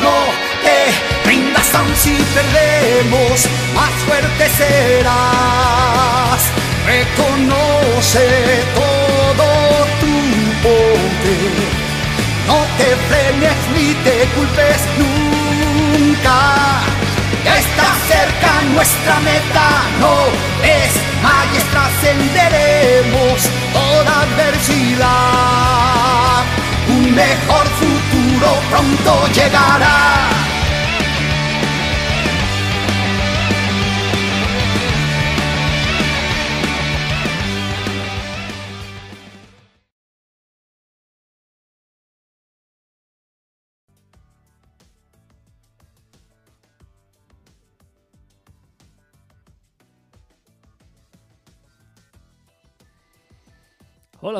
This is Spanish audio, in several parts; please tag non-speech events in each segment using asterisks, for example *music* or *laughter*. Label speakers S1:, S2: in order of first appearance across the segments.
S1: no te rindas aun si perdemos, más fuerte serás. Reconoce todo tu poder, no te frenes ni te culpes nunca. Ya está cerca nuestra meta, no es magia, trascenderemos toda adversidad. Un mejor pronto llegará.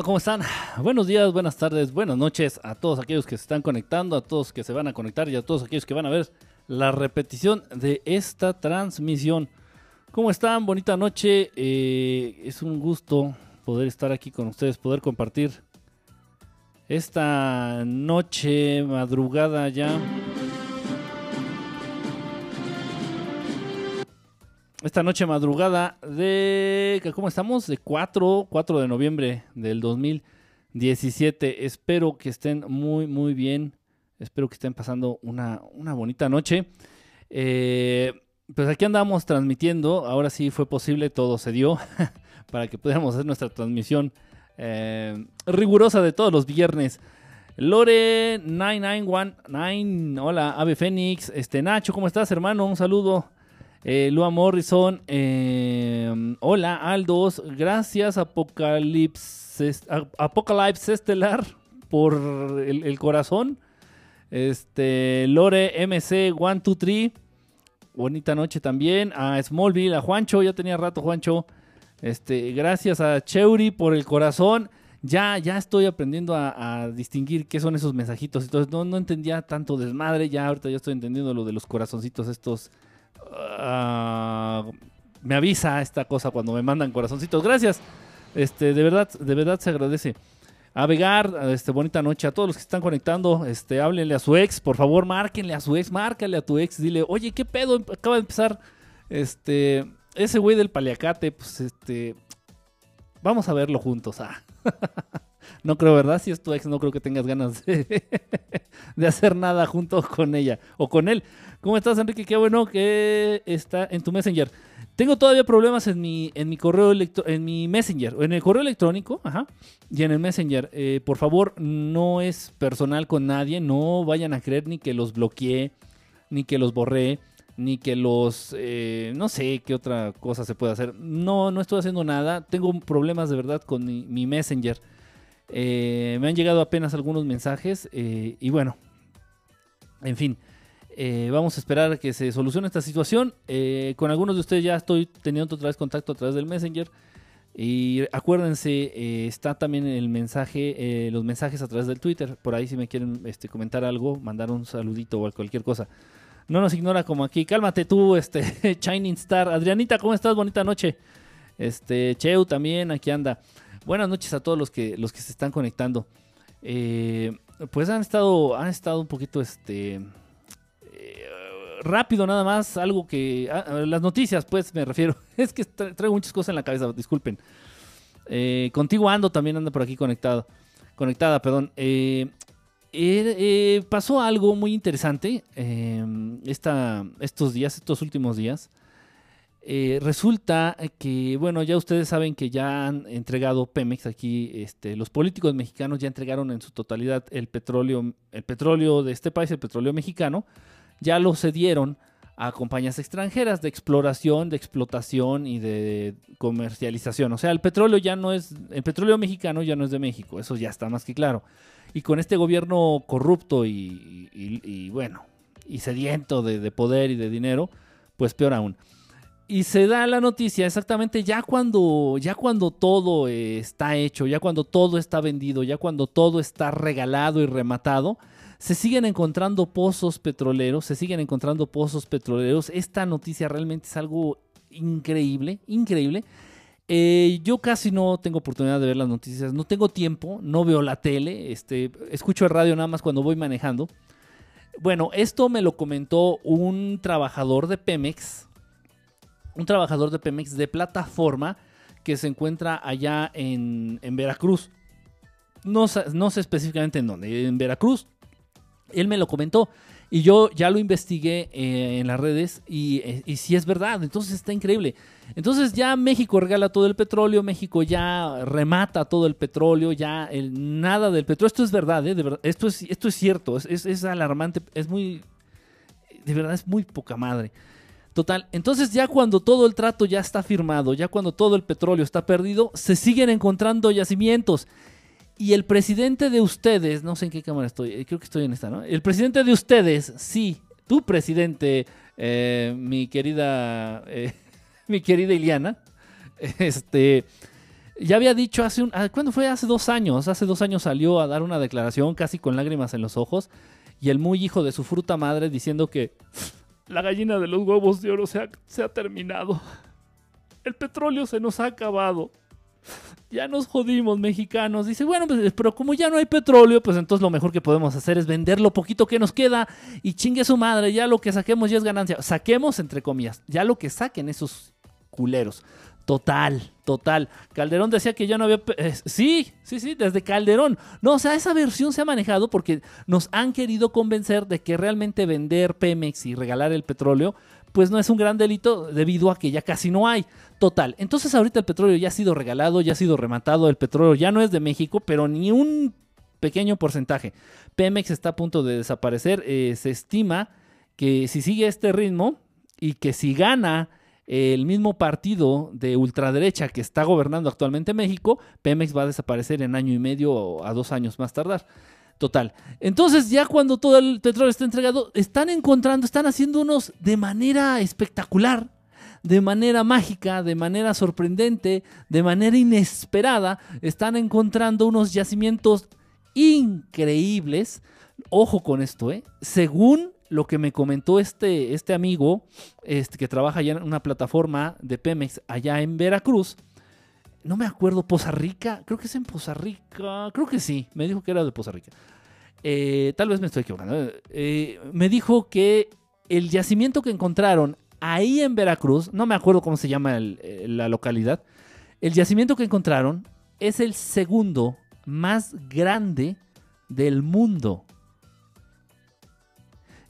S2: ¿Cómo están? Buenos días, buenas tardes, buenas noches a todos aquellos que se están conectando, a todos que se van a conectar y a todos aquellos que van a ver la repetición de esta transmisión. ¿Cómo están? Bonita noche. Eh, es un gusto poder estar aquí con ustedes, poder compartir esta noche, madrugada ya. Esta noche madrugada de, ¿cómo estamos? De 4, 4 de noviembre del 2017. Espero que estén muy, muy bien. Espero que estén pasando una, una bonita noche. Eh, pues aquí andamos transmitiendo. Ahora sí fue posible, todo se dio *laughs* para que pudiéramos hacer nuestra transmisión eh, rigurosa de todos los viernes. Lore 9919, hola, Ave Fénix, este Nacho, ¿cómo estás, hermano? Un saludo. Eh, Lua Morrison, eh, hola Aldos, gracias Apocalipsis, Apocalypse Estelar por el, corazón. Este, Lore MC123, bonita noche también. A Smallville, a Juancho, ya tenía rato Juancho. Este, gracias a Cheuri por el corazón. Ya, ya estoy aprendiendo a, distinguir qué son esos mensajitos. Entonces no, no entendía tanto desmadre. Ya ahorita ya estoy entendiendo lo de los corazoncitos estos Ah, me avisa esta cosa cuando me mandan corazoncitos. Gracias. Este, de verdad, de verdad se agradece. A este, bonita noche. A todos los que están conectando, este, háblenle a su ex, por favor, márquenle a su ex, márcale a tu ex, dile, oye, ¿qué pedo? Acaba de empezar, este, ese güey del paliacate, pues, este, vamos a verlo juntos. Ah. *laughs* no creo, ¿verdad? Si es tu ex, no creo que tengas ganas *laughs* de, hacer nada junto con ella o con él. ¿Cómo estás, Enrique? Qué bueno que está en tu Messenger. Tengo todavía problemas en mi, en mi correo en mi Messenger, en el correo electrónico, ajá, y en el Messenger. Eh, por favor, no es personal con nadie, no vayan a creer ni que los bloqueé, ni que los borré, ni que los, eh, no sé qué otra cosa se puede hacer. No, no estoy haciendo nada. Tengo problemas de verdad con mi, Messenger. Eh, me han llegado apenas algunos mensajes y bueno, en fin. Eh, vamos a esperar a que se solucione esta situación. Eh, con algunos de ustedes ya estoy teniendo otra vez contacto a través del Messenger. Y acuérdense, eh, está también el mensaje, los mensajes a través del Twitter. Por ahí si me quieren este, comentar algo, mandar un saludito o cualquier cosa. No nos ignora como aquí. Cálmate tú, este, *laughs* Shining Star. Adrianita, ¿cómo estás? Bonita noche. Este, Cheu también, aquí anda. Buenas noches a todos los que, los que se están conectando. pues han estado, han estado un poquito, este, rápido nada más, algo que... Ah, las noticias, pues me refiero. *laughs* Es que traigo muchas cosas en la cabeza, disculpen. Eh, contigo ando, también anda por aquí conectado. Conectada, perdón. Eh, eh, pasó algo muy interesante esta, estos días, estos últimos días. Resulta que, bueno, ya ustedes saben que ya han entregado Pemex aquí, este, los políticos mexicanos ya entregaron en su totalidad el petróleo, el petróleo de este país, el petróleo mexicano, ya lo cedieron a compañías extranjeras de exploración, de explotación y de comercialización. O sea, el petróleo ya no es, el petróleo mexicano ya no es de México, eso ya está más que claro. Y con este gobierno corrupto y, bueno, y sediento de, poder y de dinero, pues peor aún. Y se da la noticia exactamente ya cuando, ya cuando todo está hecho, ya cuando todo está vendido, ya cuando todo está regalado y rematado, se siguen encontrando pozos petroleros, se siguen encontrando pozos petroleros. Esta noticia realmente es algo increíble, increíble. Eh, yo casi no tengo oportunidad de ver las noticias, no tengo tiempo, no veo la tele, este, escucho el radio nada más cuando voy manejando. Bueno, esto me lo comentó un trabajador de Pemex, un trabajador de Pemex de plataforma que se encuentra allá en, en Veracruz. No, no sé específicamente en dónde, en Veracruz. Él me lo comentó y yo ya lo investigué eh, en las redes y, eh, y sí es verdad, entonces está increíble. Entonces ya México regala todo el petróleo, México ya remata todo el petróleo, ya el- nada del petróleo. Esto es verdad, ¿eh? de verdad. Esto, es, esto es cierto, es- es alarmante, es muy, de verdad es muy poca madre. Total, entonces ya cuando todo el trato ya está firmado, ya cuando todo el petróleo está perdido, se siguen encontrando yacimientos. Y el presidente de ustedes, no sé en qué cámara estoy, eh, creo que estoy en esta, ¿no? El presidente de ustedes, sí, tu presidente, eh, mi querida, eh, *laughs* mi querida Iliana, *laughs* este, ya había dicho hace un, ah, ¿cuándo fue? Hace dos años, hace dos años salió a dar una declaración casi con lágrimas en los ojos y el muy hijo de su fruta madre diciendo que la gallina de los huevos de oro se ha, terminado. El petróleo se nos ha acabado. Ya nos jodimos, mexicanos. Dice, bueno, pues, pero como ya no hay petróleo, pues entonces lo mejor que podemos hacer es vender lo poquito que nos queda y chingue su madre, ya lo que saquemos ya es ganancia. Saquemos, entre comillas, ya lo que saquen esos culeros. Total, total. Calderón decía que ya no había... eh, sí, sí, sí, desde Calderón. No, o sea, esa versión se ha manejado porque nos han querido convencer de que realmente vender Pemex y regalar el petróleo, pues no es un gran delito debido a que ya casi no hay. Total. Entonces ahorita el petróleo ya ha sido regalado, ya ha sido rematado, el petróleo ya no es de México, pero ni un pequeño porcentaje. Pemex está a punto de desaparecer. eh, se estima que si sigue este ritmo y que si gana el mismo partido de ultraderecha que está gobernando actualmente México, Pemex va a desaparecer en año y medio o a dos años más tardar. Total. Entonces ya cuando todo el petróleo está entregado, están encontrando, están haciendo unos de manera espectacular, de manera mágica, de manera sorprendente, de manera inesperada, están encontrando unos yacimientos increíbles. Ojo con esto, ¿eh? Según lo que me comentó este, este amigo este, que trabaja ya en una plataforma de Pemex allá en Veracruz, no me acuerdo, Poza Rica, creo que es en Poza Rica, creo que sí, me dijo que era de Poza Rica. Eh, tal vez me estoy equivocando. Eh, me dijo que el yacimiento que encontraron ahí en Veracruz, no me acuerdo cómo se llama eh, la localidad, el yacimiento que encontraron es el segundo más grande del mundo.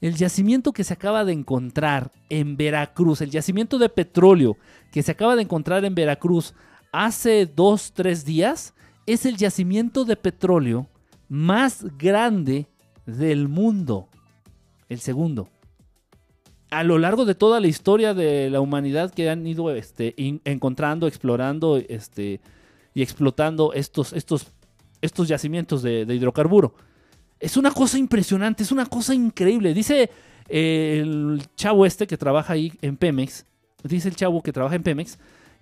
S2: El yacimiento que se acaba de encontrar en Veracruz, el yacimiento de petróleo que se acaba de encontrar en Veracruz hace dos, tres días, es el yacimiento de petróleo más grande del mundo. El segundo. A lo largo de toda la historia de la humanidad que han ido este, encontrando, explorando este, y explotando estos, estos, estos yacimientos de, de hidrocarburo. Es una cosa impresionante, es una cosa increíble. Dice eh, el chavo este que trabaja ahí en Pemex, dice el chavo que trabaja en Pemex,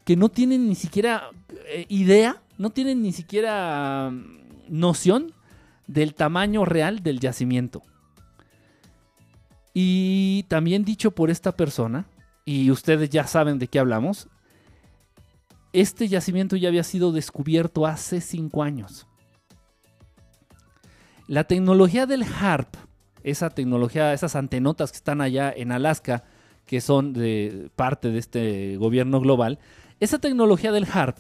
S2: que no tienen ni siquiera eh, idea, no tienen ni siquiera mm, noción del tamaño real del yacimiento. Y también dicho por esta persona, y ustedes ya saben de qué hablamos, este yacimiento ya había sido descubierto hace cinco años. La tecnología del HARP, esa tecnología, esas antenotas que están allá en Alaska, que son de parte de este gobierno global, esa tecnología del HARP,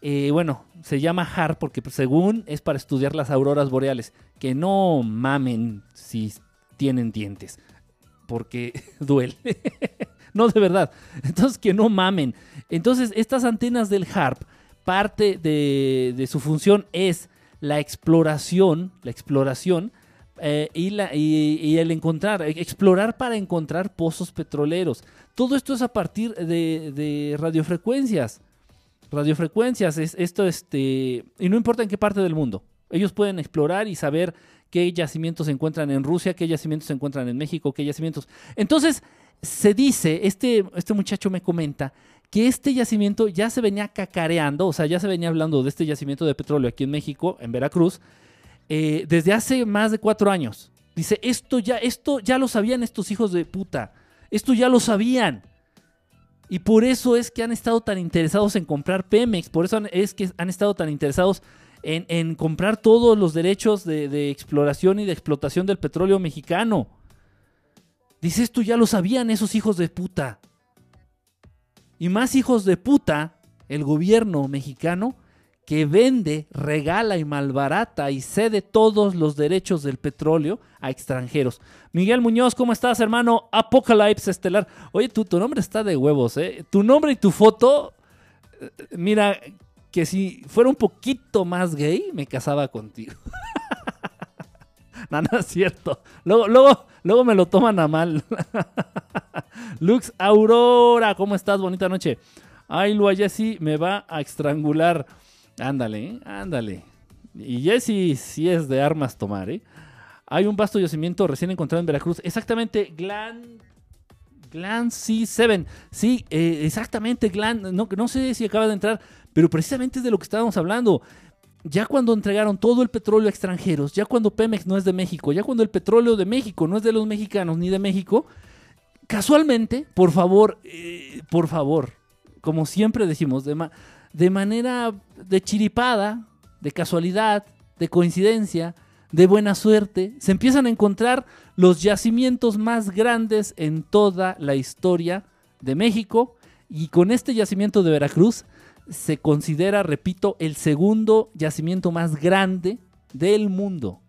S2: eh, bueno, se llama HARP porque pues, según es para estudiar las auroras boreales, que no mamen si tienen dientes, porque *laughs* duele. *laughs* no, de verdad. Entonces, que no mamen. Entonces, estas antenas del HARP, parte de, de su función es la exploración, la exploración eh, y, el encontrar, eh, explorar para encontrar pozos petroleros. Todo esto es a partir de, radiofrecuencias. Radiofrecuencias, es, esto este, y no importa en qué parte del mundo. Ellos pueden explorar y saber qué yacimientos se encuentran en Rusia, qué yacimientos se encuentran en México, qué yacimientos. Entonces, se dice, este, este muchacho me comenta que este yacimiento ya se venía cacareando, o sea, ya se venía hablando de este yacimiento de petróleo aquí en México, en Veracruz, eh, desde hace más de cuatro años. Dice, esto ya, esto ya lo sabían estos hijos de puta. Esto ya lo sabían. Y por eso es que han estado tan interesados en comprar Pemex. Por eso es que han estado tan interesados en, en comprar todos los derechos de, de exploración y de explotación del petróleo mexicano. Dice, esto ya lo sabían esos hijos de puta. Y más hijos de puta, el gobierno mexicano que vende, regala y malbarata y cede todos los derechos del petróleo a extranjeros. Miguel Muñoz, ¿cómo estás, hermano? Apocalypse Estelar. Oye, tu, tu nombre está de huevos, ¿eh? Tu nombre y tu foto, eh, mira, que si fuera un poquito más gay, me casaba contigo. *laughs* *laughs* no, es cierto. Luego, luego, luego me lo toman a mal. *laughs* Lux Aurora, ¿cómo estás? Bonita noche. Ay, Lua Jessy me va a estrangular. Ándale, ándale. Y Jesse sí es de armas tomar, ¿eh? Hay un vasto yacimiento recién encontrado en Veracruz. Exactamente, Glan. Glan C7. Sí, eh, exactamente, Glan. No, no sé si acaba de entrar, pero precisamente es de lo que estábamos hablando. Ya cuando entregaron todo el petróleo a extranjeros, ya cuando Pemex no es de México, ya cuando el petróleo de México no es de los mexicanos ni de México, casualmente, por favor, eh, por favor, como siempre decimos, de, de manera de chiripada, de casualidad, de coincidencia, de buena suerte, se empiezan a encontrar los yacimientos más grandes en toda la historia de México. Y con este yacimiento de Veracruz se considera, repito, el segundo yacimiento más grande del mundo.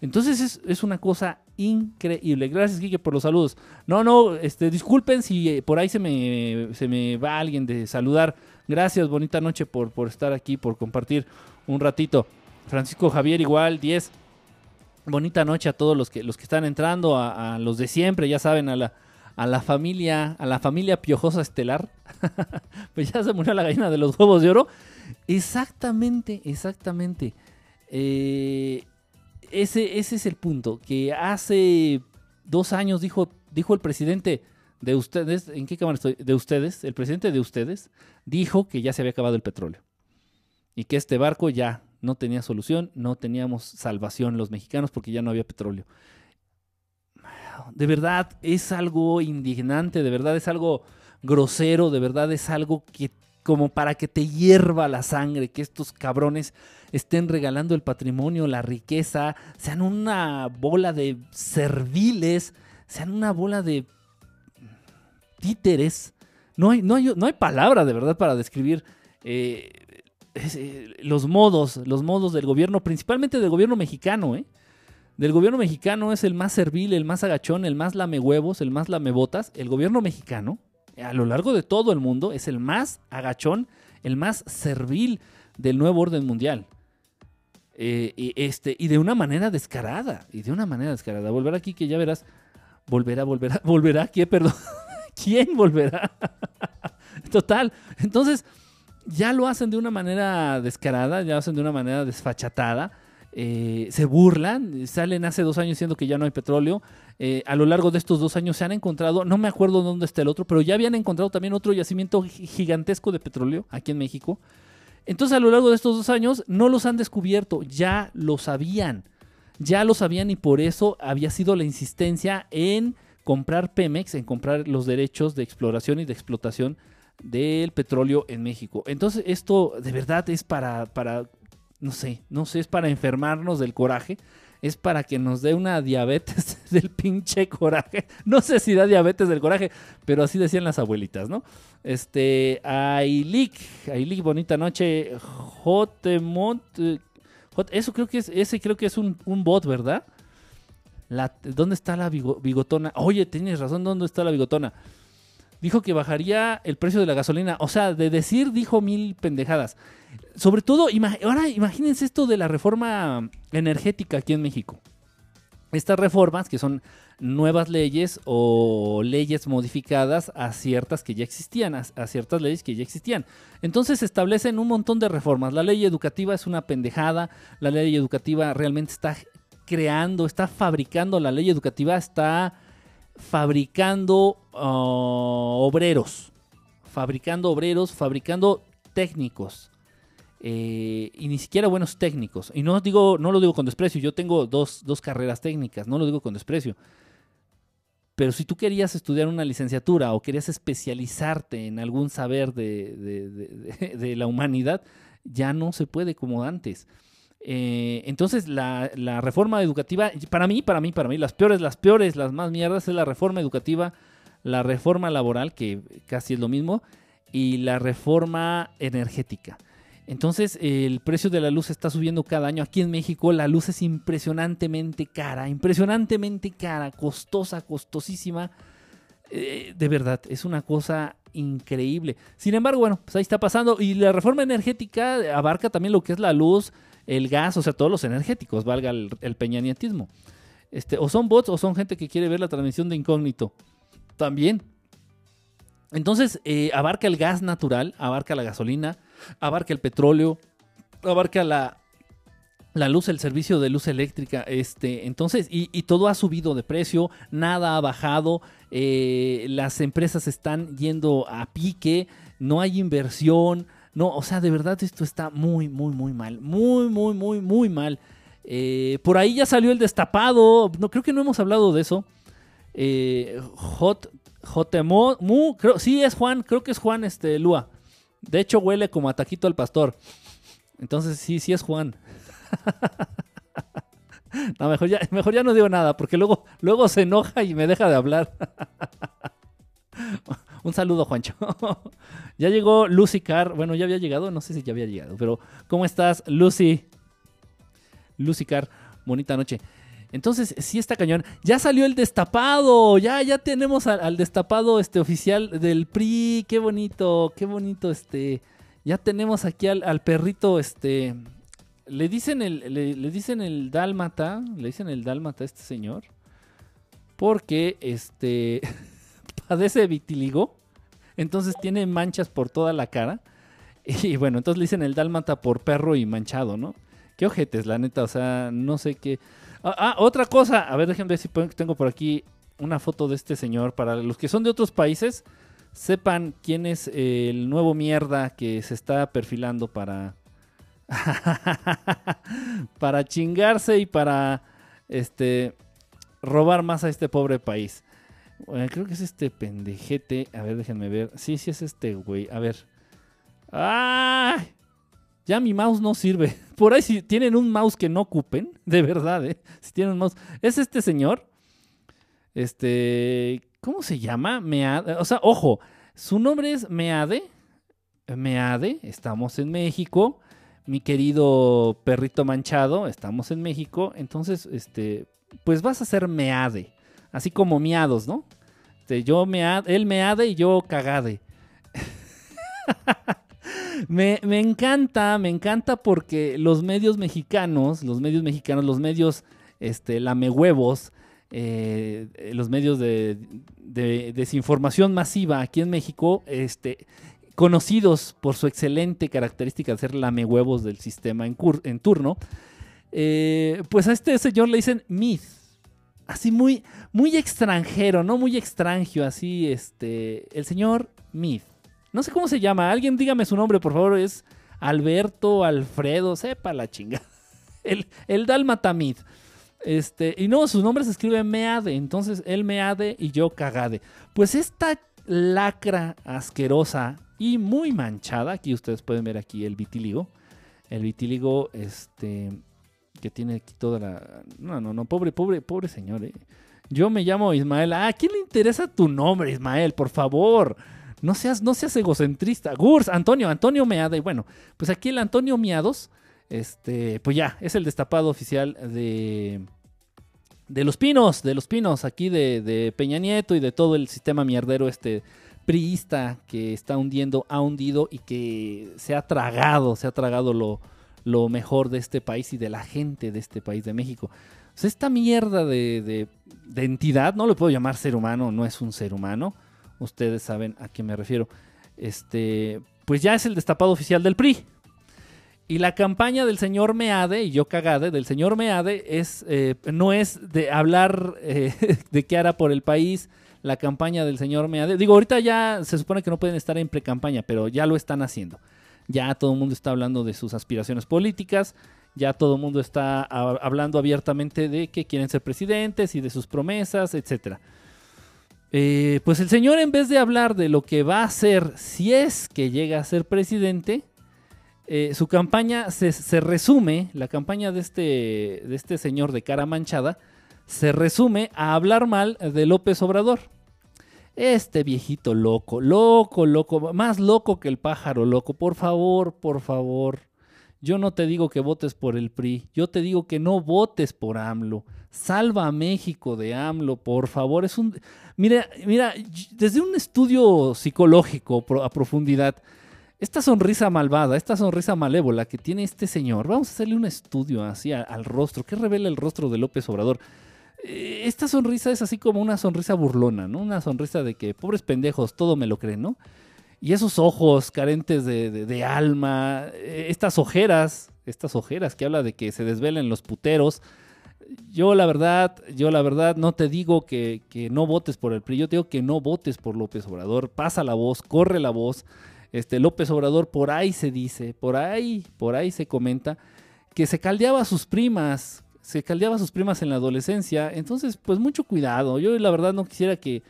S2: Entonces es, una cosa increíble. Gracias, Kike, por los saludos. No, no, este, disculpen si eh, por ahí se me, se me va alguien de saludar. Gracias, bonita noche por, por estar aquí, por compartir un ratito. Francisco Javier igual, 10. Bonita noche a todos los que, los que están entrando, a, los de siempre, ya saben, a la, a la familia, a la familia piojosa estelar. *laughs* pues ya se murió la gallina de los huevos de oro. Exactamente, exactamente. Eh, ese, ese es el punto. Que hace dos años dijo, dijo el presidente de ustedes, ¿en qué cámara estoy? De ustedes, el presidente de ustedes, dijo que ya se había acabado el petróleo. Y que este barco ya no tenía solución, no teníamos salvación los mexicanos porque ya no había petróleo. De verdad es algo indignante, de verdad es algo grosero, de verdad es algo que como para que te hierva la sangre, que estos cabrones estén regalando el patrimonio, la riqueza, sean una bola de serviles, sean una bola de títeres. No hay, no hay, no hay palabra de verdad para describir eh, eh, los modos, los modos del gobierno, principalmente del gobierno mexicano, ¿eh? Del gobierno mexicano es el más servil, el más agachón, el más lamehuevos, el más lamebotas. El gobierno mexicano a lo largo de todo el mundo, es el más agachón, el más servil del nuevo orden mundial. Eh, y, este, y de una manera descarada, y de una manera descarada. Volverá aquí que ya verás, volverá, volverá, *laughs* volverá, ¿quién, perdón? *laughs* ¿Quién volverá? *laughs* Total. Entonces, ya lo hacen de una manera descarada, ya lo hacen de una manera desfachatada. Eh, se burlan, salen hace dos años diciendo que ya no hay petróleo. Eh, a lo largo de estos dos años se han encontrado, no me acuerdo dónde está el otro, pero ya habían encontrado también otro yacimiento gigantesco de petróleo aquí en México. Entonces a lo largo de estos dos años no los han descubierto, ya lo sabían, ya lo sabían y por eso había sido la insistencia en comprar Pemex, en comprar los derechos de exploración y de explotación del petróleo en México. Entonces esto de verdad es para, para no sé, no sé, es para enfermarnos del coraje, es para que nos dé una diabetes *laughs* del pinche coraje. No sé si da diabetes del coraje, pero así decían las abuelitas, ¿no? Este, Ailik, Ailik, bonita noche, Jotemont, eso creo que es, ese creo que es un, bot, ¿verdad? La, ¿Dónde está la bigotona? Oye, tienes razón, ¿dónde está la bigotona? Dijo que bajaría el precio de la gasolina. O sea, de decir, dijo mil pendejadas sobre todo, ahora imagínense esto de la reforma energética aquí en México. Estas reformas, que son nuevas leyes o leyes modificadas a ciertas que ya existían, a, ciertas leyes que ya existían. Entonces se establecen un montón de reformas. La ley educativa es una pendejada, la ley educativa realmente está creando, está fabricando, la ley educativa está fabricando uh, obreros, fabricando obreros, fabricando técnicos. Eh, y ni siquiera buenos técnicos. Y no, digo, no lo digo con desprecio, yo tengo dos, carreras técnicas, no lo digo con desprecio. Pero si tú querías estudiar una licenciatura o querías especializarte en algún saber de, la humanidad, ya no se puede como antes. Eh, entonces, la, la, reforma educativa, para mí, para mí, para mí, las peores, las peores, las más mierdas es la reforma educativa, la reforma laboral, que casi es lo mismo, y la reforma energética. Entonces, el precio de la luz está subiendo cada año. Aquí en México la luz es impresionantemente cara, impresionantemente cara, costosa, costosísima. Eh, de verdad, es una cosa increíble. Sin embargo, bueno, pues ahí está pasando. Y la reforma energética abarca también lo que es la luz, el gas, o sea, todos los energéticos, valga el, peñanietismo. Este, o son bots o son gente que quiere ver la transmisión de incógnito. También. Entonces, eh, abarca el gas natural, abarca la gasolina, abarca el petróleo, abarca la, la luz, el servicio de luz eléctrica. Este, entonces, y, todo ha subido de precio, nada ha bajado, eh, las empresas están yendo a pique, no hay inversión. No, o sea, de verdad esto está muy, muy, muy mal. Muy, muy, muy, muy mal. Eh, por ahí ya salió el destapado. No, creo que no hemos hablado de eso. Eh, Hot, Jotemo, Mu, creo, sí es Juan, creo que es Juan este, Lua. De hecho, huele como a taquito al pastor. Entonces, sí, sí es Juan. *laughs* no, mejor ya, no digo nada, porque luego, luego se enoja y me deja de hablar. *laughs* Un saludo, Juancho. *laughs* ya llegó Lucy Carr. Bueno, ya había llegado, no sé si ya había llegado, pero ¿cómo estás, Lucy? Lucy Carr, bonita noche. Entonces, sí está cañón. Ya salió el destapado. Ya, ya tenemos al, destapado este, oficial del PRI. Qué bonito, qué bonito. Este. Ya tenemos aquí al, perrito. Este. Le dicen el. Le, dicen el dálmata. Le dicen el dálmata a este señor. Porque este. *laughs* padece vitiligo. Entonces tiene manchas por toda la cara. Y bueno, entonces le dicen el dálmata por perro y manchado, ¿no? Qué ojetes, la neta. O sea, no sé qué. Ah, ah, otra cosa. A ver, déjenme ver si tengo por aquí una foto de este señor. Para los que son de otros países, sepan quién es el nuevo mierda que se está perfilando para. *laughs* para chingarse y para. Este. robar más a este pobre país. creo que es este pendejete. A ver, déjenme ver. Sí, sí es este güey. A ver. ¡Ay! Ya mi mouse no sirve. *laughs* Por ahí si tienen un mouse que no ocupen, *laughs* de verdad, ¿eh? Si tienen un mouse. Es este señor. Este, ¿cómo se llama? Meade. O sea, ojo, su nombre es Meade. Meade, estamos en México. Mi querido perrito manchado, estamos en México. Entonces, este, pues vas a ser Meade. Así como miados, ¿no? Este, yo meade, él meade y yo cagade. *laughs* me, encanta, me encanta porque los medios mexicanos, los medios mexicanos, los medios este, lamehuevos, eh, los medios de, desinformación masiva aquí en México, este, conocidos por su excelente característica de ser lamehuevos del sistema en, turno, eh, pues a este señor le dicen myth. Así muy, muy extranjero, ¿no? Muy extranjio, así, este, el señor Myth. No sé cómo se llama. Alguien dígame su nombre, por favor. Es Alberto, Alfredo, sepa la chinga. *laughs* El, el Dalmatamid. Este, y no, su nombre se escribe Meade. Entonces, él Meade y yo Cagade. Pues esta lacra asquerosa y muy manchada. Aquí ustedes pueden ver aquí el vitíligo. El vitíligo, este, que tiene aquí toda la. No, no, no, pobre, pobre, pobre señor. Eh. Yo me llamo Ismael. ¿a quién le interesa tu nombre, Ismael? Por favor. No seas, no seas egocentrista. Gurs, Antonio, Antonio Meada. Y bueno, pues aquí el Antonio Miados, este, pues ya, es el destapado oficial de, de los pinos, de los pinos, aquí de, Peña Nieto y de todo el sistema mierdero este priista que está hundiendo, ha hundido y que se ha tragado, se ha tragado lo, lo mejor de este país y de la gente de este país de México. Pues esta mierda de, de, de entidad, no le puedo llamar ser humano, no es un ser humano ustedes saben a qué me refiero. Este, pues ya es el destapado oficial del PRI. Y la campaña del señor Meade, y yo cagade, del señor Meade, es, eh, no es de hablar eh, *laughs* de qué hará por el país la campaña del señor Meade. Digo, ahorita ya se supone que no pueden estar en pre-campaña, pero ya lo están haciendo. Ya todo el mundo está hablando de sus aspiraciones políticas, ya todo el mundo está hablando abiertamente de que quieren ser presidentes y de sus promesas, etcétera. Eh, pues el señor en vez de hablar de lo que va a hacer si es que llega a ser presidente, eh, su campaña se, resume, la campaña de este, de este señor de cara manchada, se resume a hablar mal de López Obrador. Este viejito loco, loco, loco, más loco que el pájaro loco. Por favor, por favor. Yo no te digo que votes por el PRI, yo te digo que no votes por AMLO. Salva a México de AMLO, por favor. Es un Mira, mira, desde un estudio psicológico a profundidad, esta sonrisa malvada, esta sonrisa malévola que tiene este señor, vamos a hacerle un estudio así al rostro, ¿qué revela el rostro de López Obrador? Eh, esta sonrisa es así como una sonrisa burlona, ¿no? Una sonrisa de que, pobres pendejos, todo me lo creen, ¿no? Y esos ojos carentes de, alma, eh, estas ojeras, estas ojeras que habla de que se desvelen los puteros. Yo la verdad, yo la verdad no te digo que, que, no votes por el PRI, yo te digo que no votes por López Obrador. Pasa la voz, corre la voz. Este López Obrador por ahí se dice, por ahí, por ahí se comenta que se caldeaba a sus primas, se caldeaba a sus primas en la adolescencia. Entonces, pues mucho cuidado. Yo la verdad no quisiera que,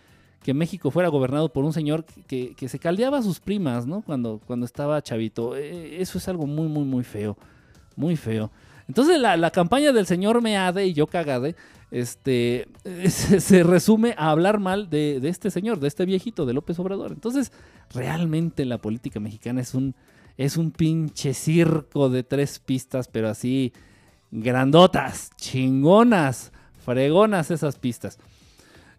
S2: México fuera gobernado por un señor que, se caldeaba a sus primas, ¿no? Cuando, cuando estaba chavito. E, eso es algo muy, muy, muy feo. Muy feo. Entonces la, campaña del señor Meade y yo cagade, este, *laughs* se, resume a hablar mal de, de, este señor, de este viejito, de López Obrador. Entonces, realmente la política mexicana es un, es un pinche circo de tres pistas, pero así grandotas, chingonas, fregonas esas pistas.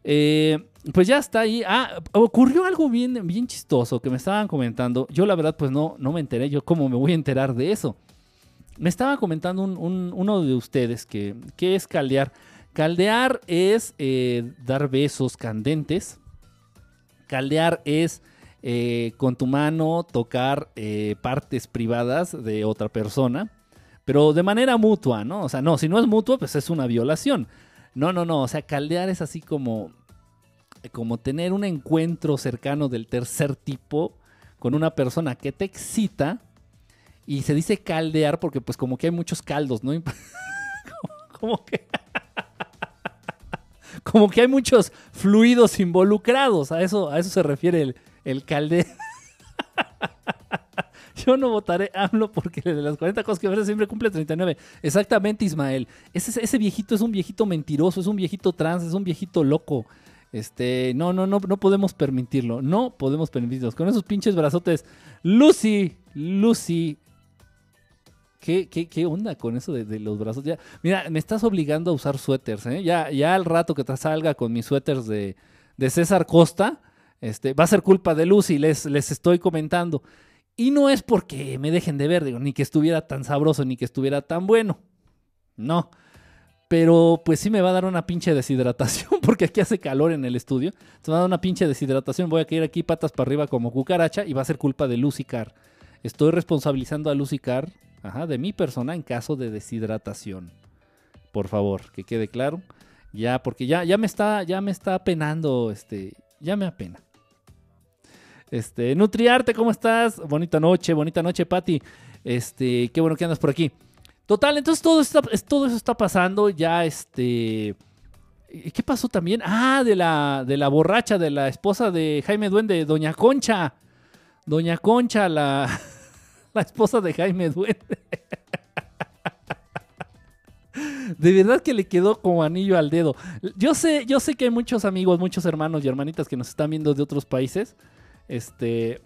S2: Eh, pues ya está ahí. Ah, ocurrió algo bien, bien chistoso que me estaban comentando. Yo la verdad pues no, no me enteré. Yo cómo me voy a enterar de eso. Me estaba comentando uno de ustedes que, ¿qué es caldear? Caldear es eh, dar besos candentes. Caldear es eh, con tu mano tocar partes privadas de otra persona pero de manera mutua, ¿no? O sea, no, si no es mutua, pues es una violación. No, no, no, o sea, caldear es así como, como tener un encuentro cercano del tercer tipo con una persona que te excita y se dice caldear porque pues como que hay muchos caldos, ¿no? *laughs* como que... como que hay muchos fluidos involucrados, a eso, a eso se refiere el, el caldear. *laughs* Yo no votaré AMLO porque de las 40 cosas que ofrece siempre cumple 39. Exactamente, Ismael. Ese, ese viejito es un viejito mentiroso, es un viejito trans, es un viejito loco. Este, no, no, no, no podemos permitirlo. No podemos permitirlo. Con esos pinches brazotes. Lucy, Lucy. ¿Qué, qué, onda con eso de, los brazos? Ya, mira, me estás obligando a usar suéteres. ¿eh? Ya, ya al rato que te salga con mis suéteres de, de César Costa, este, va a ser culpa de Lucy, les, les estoy comentando. Y no es porque me dejen de ver, digo, ni que estuviera tan sabroso, ni que estuviera tan bueno. No. Pero pues sí me va a dar una pinche deshidratación, *laughs* porque aquí hace calor en el estudio. Se va a dar una pinche deshidratación. Voy a caer aquí patas para arriba como cucaracha y va a ser culpa de Lucy Carr. Estoy responsabilizando a Lucy Carr, ajá, de mi persona en caso de deshidratación. Por favor, que quede claro. Ya, porque ya, ya me está, ya me está penando, este, ya me apena. Este, Nutriarte, ¿cómo estás? Bonita noche, bonita noche, Patti. Este, qué bueno que andas por aquí. Total, entonces todo, todo eso está pasando. Ya, este. ¿Qué pasó también? Ah, de la, de la borracha, de la esposa de Jaime Duende, Doña Concha. Doña Concha, la, *laughs* la esposa de Jaime Duende. De verdad que le quedó como anillo al dedo. Yo sé, yo sé que hay muchos amigos, muchos hermanos y hermanitas que nos están viendo de otros países este.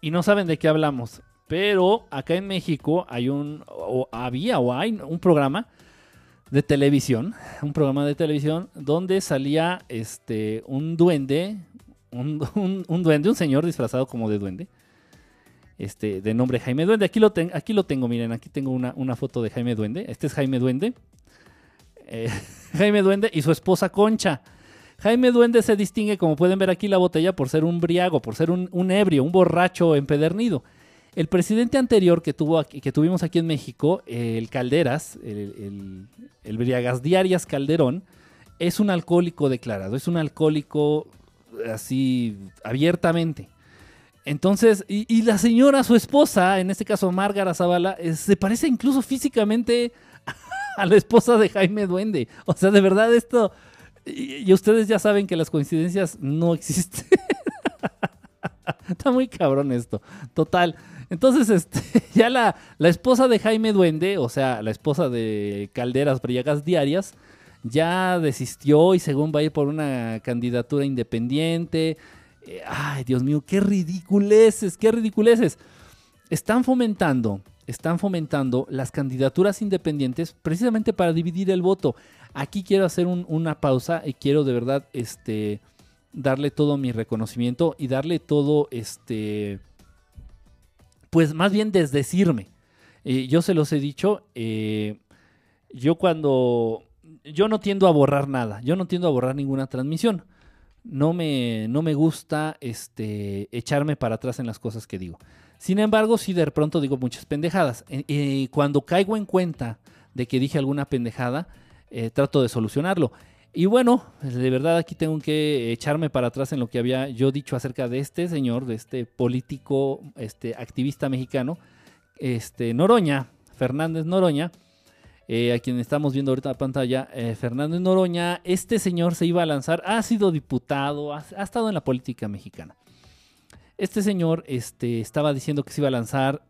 S2: Y no saben de qué hablamos. Pero acá en México hay un. O había o hay un programa de televisión. Un programa de televisión donde salía este. un duende. Un, *laughs* duende, un señor disfrazado como de duende. Este, de nombre Jaime Duende. Aquí lo, aquí tengo, miren, aquí tengo una, foto de Jaime Duende. Este es Jaime Duende. Eh, *laughs* Jaime Duende y su esposa Concha. Jaime Duende se distingue, como pueden ver aquí la botella, por ser un briago, por ser un, ebrio, un borracho empedernido. El presidente anterior que, tuvo que tuvimos aquí en México, el Calderas, el, el, Briagas Diarias Calderón, es un alcohólico declarado, es un alcohólico así abiertamente. Entonces, y, la señora, su esposa, en este caso Márgara Zavala, se parece incluso físicamente *laughs* a la esposa de Jaime Duende. O sea, de verdad esto y, ustedes ya saben que las coincidencias no existen. *laughs* Está muy cabrón esto. Total. Entonces, este, *laughs* ya la, la esposa de Jaime Duende, o sea, la esposa de Calderas Briegas Diarias, ya desistió y según va a ir por una candidatura independiente. Ay, Dios mío, qué ridiculeces, qué ridiculeces. Están fomentando, están fomentando las candidaturas independientes precisamente para dividir el voto. Aquí quiero hacer una pausa y quiero de verdad este, darle todo mi reconocimiento y darle todo, este, pues más bien desdecirme. Eh, yo se los he dicho, eh, yo cuando, yo no tiendo a borrar nada, yo no tiendo a borrar ninguna transmisión. No me, no me gusta este, echarme para atrás en las cosas que digo. Sin embargo, sí de pronto digo muchas pendejadas. Y cuando caigo en cuenta de que dije alguna pendejada, eh, trato de solucionarlo. Y bueno, de verdad aquí tengo que echarme para atrás en lo que había yo dicho acerca de este señor, de este político, este activista mexicano, este Noroña, Fernández Noroña, eh, a quien estamos viendo ahorita en la pantalla, eh, Fernández Noroña, este señor se iba a lanzar, ha sido diputado, ha, estado en la política mexicana. Este señor este, estaba diciendo que se iba a lanzar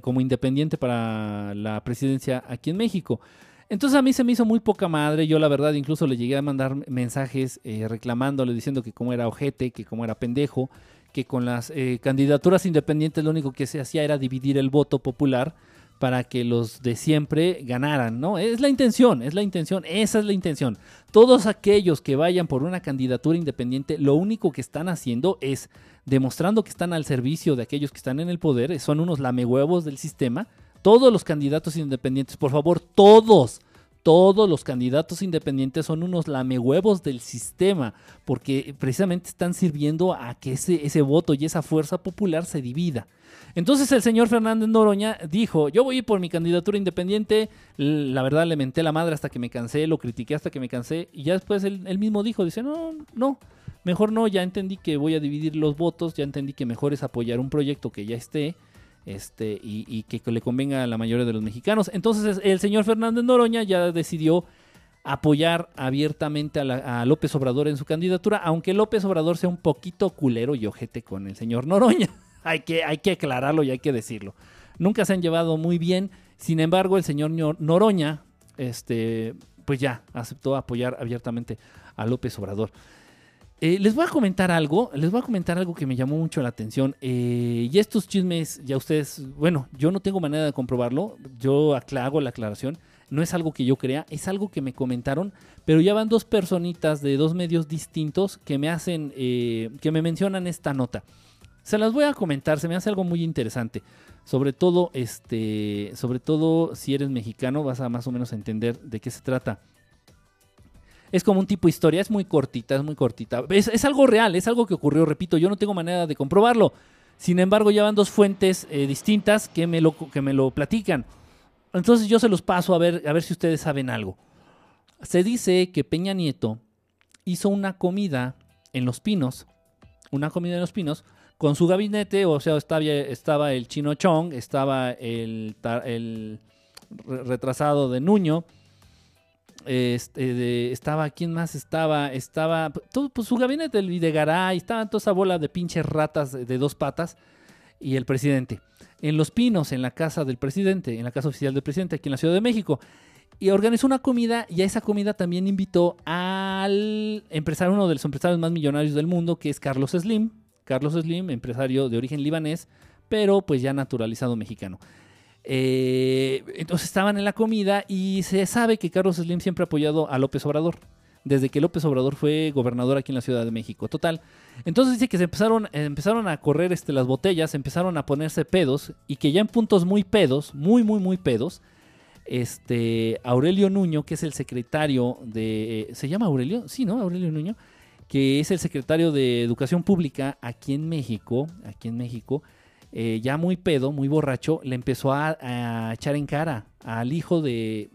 S2: como independiente para la presidencia aquí en México. Entonces a mí se me hizo muy poca madre. Yo la verdad incluso le llegué a mandar mensajes eh, reclamándole, diciendo que como era ojete, que como era pendejo, que con las eh, candidaturas independientes lo único que se hacía era dividir el voto popular para que los de siempre ganaran, ¿no? Es la intención, es la intención, esa es la intención. Todos aquellos que vayan por una candidatura independiente, lo único que están haciendo es demostrando que están al servicio de aquellos que están en el poder, son unos lamehuevos del sistema, todos los candidatos independientes, por favor, todos, todos los candidatos independientes son unos lamehuevos del sistema, porque precisamente están sirviendo a que ese, voto y esa fuerza popular se divida. Entonces el señor Fernández Noroña dijo, yo voy a ir por mi candidatura independiente, la verdad le menté la madre hasta que me cansé, lo critiqué hasta que me cansé, y ya después él, él mismo dijo, dice, no, no, mejor no, ya entendí que voy a dividir los votos, ya entendí que mejor es apoyar un proyecto que ya esté, este, y, que le convenga a la mayoría de los mexicanos. Entonces el señor Fernández Noroña ya decidió apoyar abiertamente a, López Obrador en su candidatura, aunque López Obrador sea un poquito culero y ojete con el señor Noroña. *laughs* hay, que, hay que aclararlo y hay que decirlo. Nunca se han llevado muy bien, sin embargo el señor Noroña, este, pues ya aceptó apoyar abiertamente a López Obrador. Eh, les voy a comentar algo, les voy a comentar algo que me llamó mucho la atención. Eh, y estos chismes, ya ustedes, bueno, yo no tengo manera de comprobarlo, yo hago la aclaración, no es algo que yo crea, es algo que me comentaron, pero ya van dos personitas de dos medios distintos que me hacen, eh, que me mencionan esta nota. Se las voy a comentar, se me hace algo muy interesante. Sobre todo, este, sobre todo si eres mexicano, vas a más o menos entender de qué se trata. Es como un tipo de historia, es muy cortita, es muy cortita. Es, algo real, es algo que ocurrió, repito, yo no tengo manera de comprobarlo. Sin embargo, ya van dos fuentes eh, distintas que me, lo, que me lo platican. Entonces yo se los paso a ver, a ver si ustedes saben algo. Se dice que Peña Nieto hizo una comida en Los Pinos, una comida en Los Pinos, con su gabinete, o sea, estaba, estaba el Chino Chong, estaba el, el retrasado de Nuño, este, estaba, ¿quién más estaba? Estaba todo, pues, su gabinete, el Videgaray, estaba toda esa bola de pinches ratas de dos patas y el presidente. En Los Pinos, en la casa del presidente, en la casa oficial del presidente, aquí en la Ciudad de México. Y organizó una comida y a esa comida también invitó al empresario, uno de los empresarios más millonarios del mundo, que es Carlos Slim. Carlos Slim, empresario de origen libanés, pero pues ya naturalizado mexicano. Eh, entonces estaban en la comida y se sabe que Carlos Slim siempre ha apoyado a López Obrador. Desde que López Obrador fue gobernador aquí en la Ciudad de México. Total. Entonces dice que se empezaron, empezaron a correr este, las botellas, empezaron a ponerse pedos. Y que ya en puntos muy pedos, muy, muy, muy pedos. Este, Aurelio Nuño, que es el secretario de. ¿Se llama Aurelio? Sí, ¿no? Aurelio Nuño. Que es el secretario de Educación Pública aquí en México. Aquí en México eh, ya muy pedo, muy borracho, le empezó a, echar en cara al hijo de,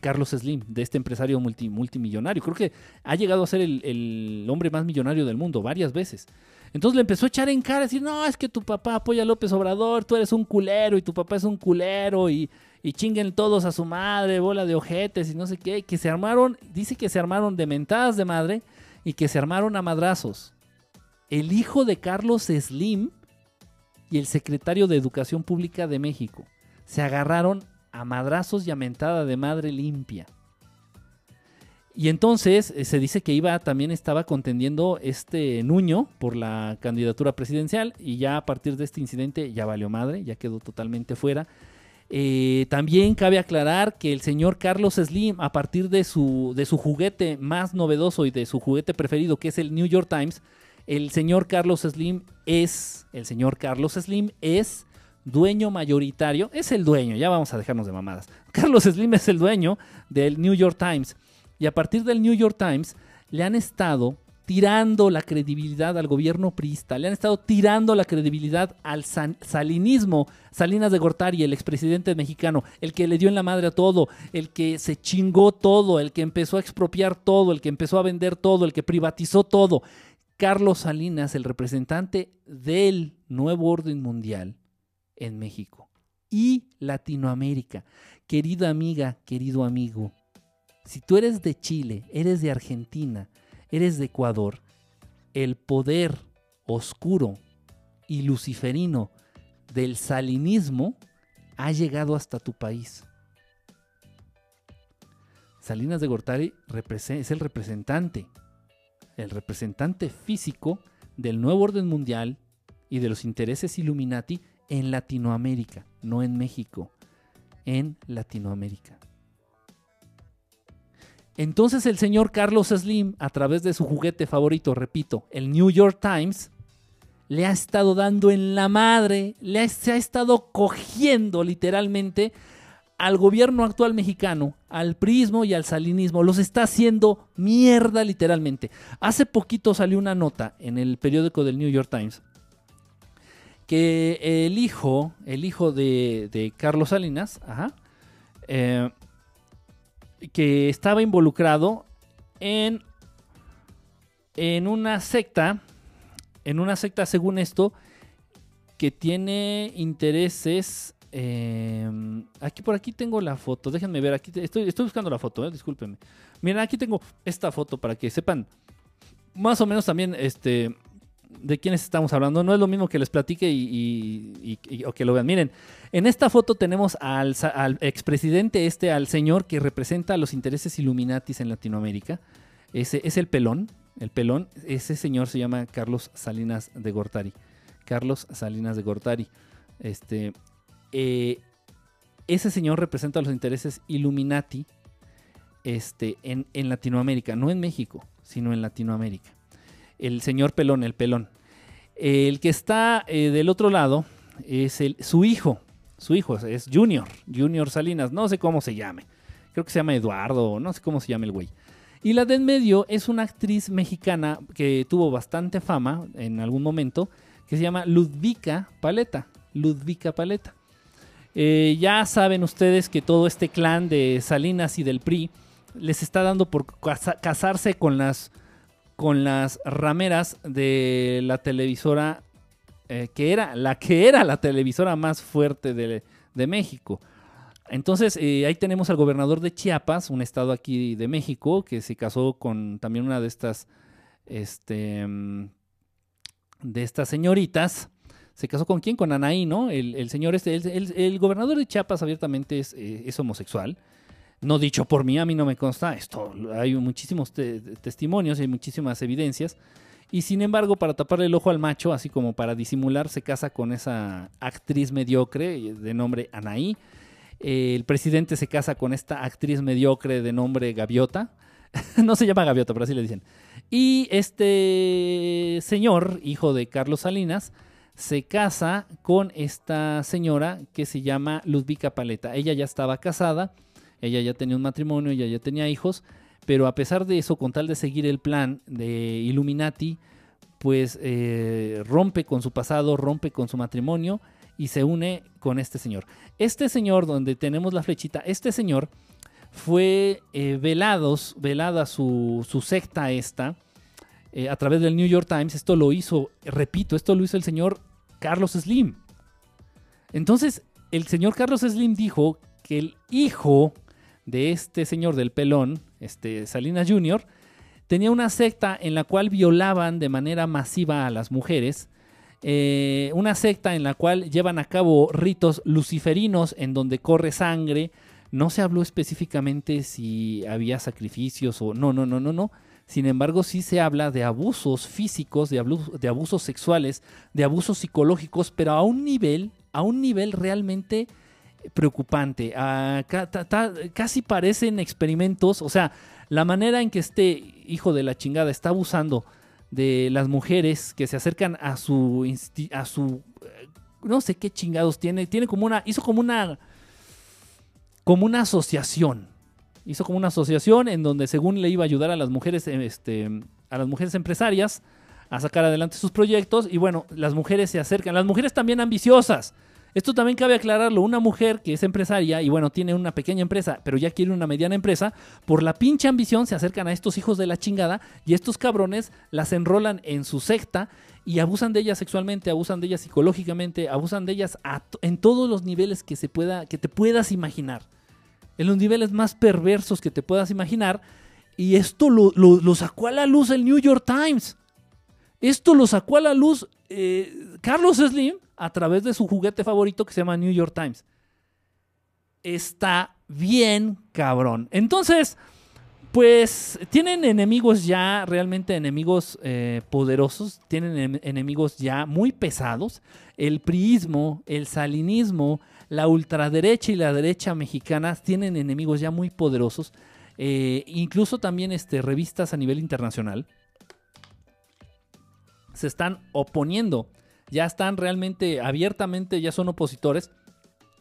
S2: Carlos Slim, de este empresario multimillonario. Creo que ha llegado a ser el, hombre más millonario del mundo varias veces. Entonces le empezó a echar en cara, decir, no, es que tu papá apoya a López Obrador, tú eres un culero y tu papá es un culero y, y chinguen todos a su madre, bola de ojetes y no sé qué, que se armaron, dice que se armaron de mentadas de madre y que se armaron a madrazos. el hijo de Carlos Slim y el secretario de Educación Pública de México. Se agarraron a madrazos y a mentada de madre limpia. Y entonces eh, se dice que iba también estaba contendiendo este Nuño por la candidatura presidencial y ya a partir de este incidente ya valió madre, ya quedó totalmente fuera. Eh, también cabe aclarar que el señor Carlos Slim, a partir de su, de su juguete más novedoso y de su juguete preferido, que es el New York Times, el señor Carlos Slim es, el señor Carlos Slim es dueño mayoritario, es el dueño, ya vamos a dejarnos de mamadas. *laughs* Carlos Slim es el dueño del New York Times. Y a partir del New York Times le han estado tirando la credibilidad al gobierno priista, le han estado tirando la credibilidad al salinismo, Salinas de Gortari, el expresidente mexicano, el que le dio en la madre a todo, el que se chingó todo, el que empezó a expropiar todo, el que empezó a vender todo, el que privatizó todo. Carlos Salinas, el representante del nuevo orden mundial en México y Latinoamérica. Querida amiga, querido amigo, si tú eres de Chile, eres de Argentina, eres de Ecuador, el poder oscuro y luciferino del salinismo ha llegado hasta tu país. Salinas de Gortari es el representante el representante físico del nuevo orden mundial y de los intereses Illuminati en Latinoamérica, no en México, en Latinoamérica. Entonces el señor Carlos Slim, a través de su juguete favorito, repito, el New York Times, le ha estado dando en la madre, le se ha estado cogiendo literalmente al gobierno actual mexicano, al prismo y al salinismo, los está haciendo mierda literalmente. Hace poquito salió una nota en el periódico del New York Times que el hijo, el hijo de, Carlos Salinas, eh, que estaba involucrado en, en una secta, en una secta según esto, que tiene intereses Em, aquí por aquí tengo la foto. Déjenme ver. Aquí estoy, estoy buscando la foto, eh, discúlpenme. Miren, aquí tengo esta foto para que sepan más o menos también este, de quiénes estamos hablando. No es lo mismo que les platique y, o que lo vean. Miren, en esta foto tenemos al, al, expresidente este, al señor que representa los intereses Illuminatis en Latinoamérica. Ese es el pelón. El pelón, ese señor se llama Carlos Salinas de Gortari. Carlos Salinas de Gortari. Este, eh, ese señor representa los intereses Illuminati este, en, Latinoamérica, no en México, sino en Latinoamérica. El señor Pelón, el Pelón. El que está eh, del otro lado es el, su hijo, su hijo es Junior, Junior Salinas, no sé cómo se llame. Creo que se llama Eduardo, no sé cómo se llama el güey. Y la de en medio es una actriz mexicana que tuvo bastante fama en algún momento, que se llama Ludvika Paleta. Ludvika Paleta. Eh, ya saben ustedes que todo este clan de Salinas y del PRI les está dando por casarse con las, con las rameras de la televisora eh, que era la que era la televisora más fuerte de, México. Entonces, eh, ahí tenemos al gobernador de Chiapas, un estado aquí de México, que se casó con también una de estas, este, mm, de estas señoritas se casó con quién? Con Anaí, ¿no? El, señor este, el, gobernador de Chiapas abiertamente es, eh, homosexual. No dicho por mí, a mí no me consta esto. Hay muchísimos testimonios, hay muchísimas evidencias. Y sin embargo, para taparle el ojo al macho, así como para disimular, se casa con esa actriz mediocre de nombre Anaí. el presidente se casa con esta actriz mediocre de nombre Gaviota. *laughs* no se llama Gaviota, pero así le dicen. Y este señor, hijo de Carlos Salinas, se casa con esta señora que se llama Ludvika Paleta. Ella ya estaba casada, ella ya tenía un matrimonio, ella ya tenía hijos, pero a pesar de eso, con tal de seguir el plan de Illuminati, pues eh, rompe con su pasado, rompe con su matrimonio y se une con este señor. Este señor, donde tenemos la flechita, este señor fue eh, velados, velada su, su secta esta, eh, a través del New York Times. Esto lo hizo, repito, esto lo hizo el señor Carlos Slim. Entonces, el señor Carlos Slim dijo que el hijo de este señor del pelón, este Salinas Jr., tenía una secta en la cual violaban de manera masiva a las mujeres. eh, una secta en la cual llevan a cabo ritos luciferinos en donde corre sangre. No se habló específicamente si había sacrificios o no, no, no, no, no. Sin embargo, sí se habla de abusos físicos, de, abu- de abusos sexuales, de abusos psicológicos, pero a un nivel, a un nivel realmente preocupante. Ah, casi parecen experimentos, o sea, la manera en que este hijo de la chingada está abusando de las mujeres que se acercan a su a su eh, no sé qué chingados tiene, tiene como una hizo como una como una asociación. Hizo como una asociación en donde según le iba a ayudar a las mujeres eh, este a las mujeres empresarias a sacar adelante sus proyectos y bueno, las mujeres se acercan, las mujeres también ambiciosas. Esto también cabe aclararlo, una mujer que es empresaria y bueno, tiene una pequeña empresa, pero ya quiere una mediana empresa, por la pinche ambición se acercan a estos hijos de la chingada y estos cabrones las enrolan en su secta y abusan de ellas sexualmente, abusan de ellas psicológicamente, abusan de ellas en todos los niveles que se pueda que te puedas imaginar. En los niveles más perversos que te puedas imaginar y esto lo, lo- sacó a la luz el New York Times. Esto lo sacó a la luz eh, Carlos Slim a través de su juguete favorito que se llama New York Times. Está bien cabrón. Entonces, pues tienen enemigos ya, realmente enemigos eh, poderosos, tienen em- enemigos ya muy pesados. El priismo, el salinismo, la ultraderecha y la derecha mexicana tienen enemigos ya muy poderosos. Eh, incluso también este, revistas a nivel internacional se están oponiendo. Ya están realmente abiertamente, ya son opositores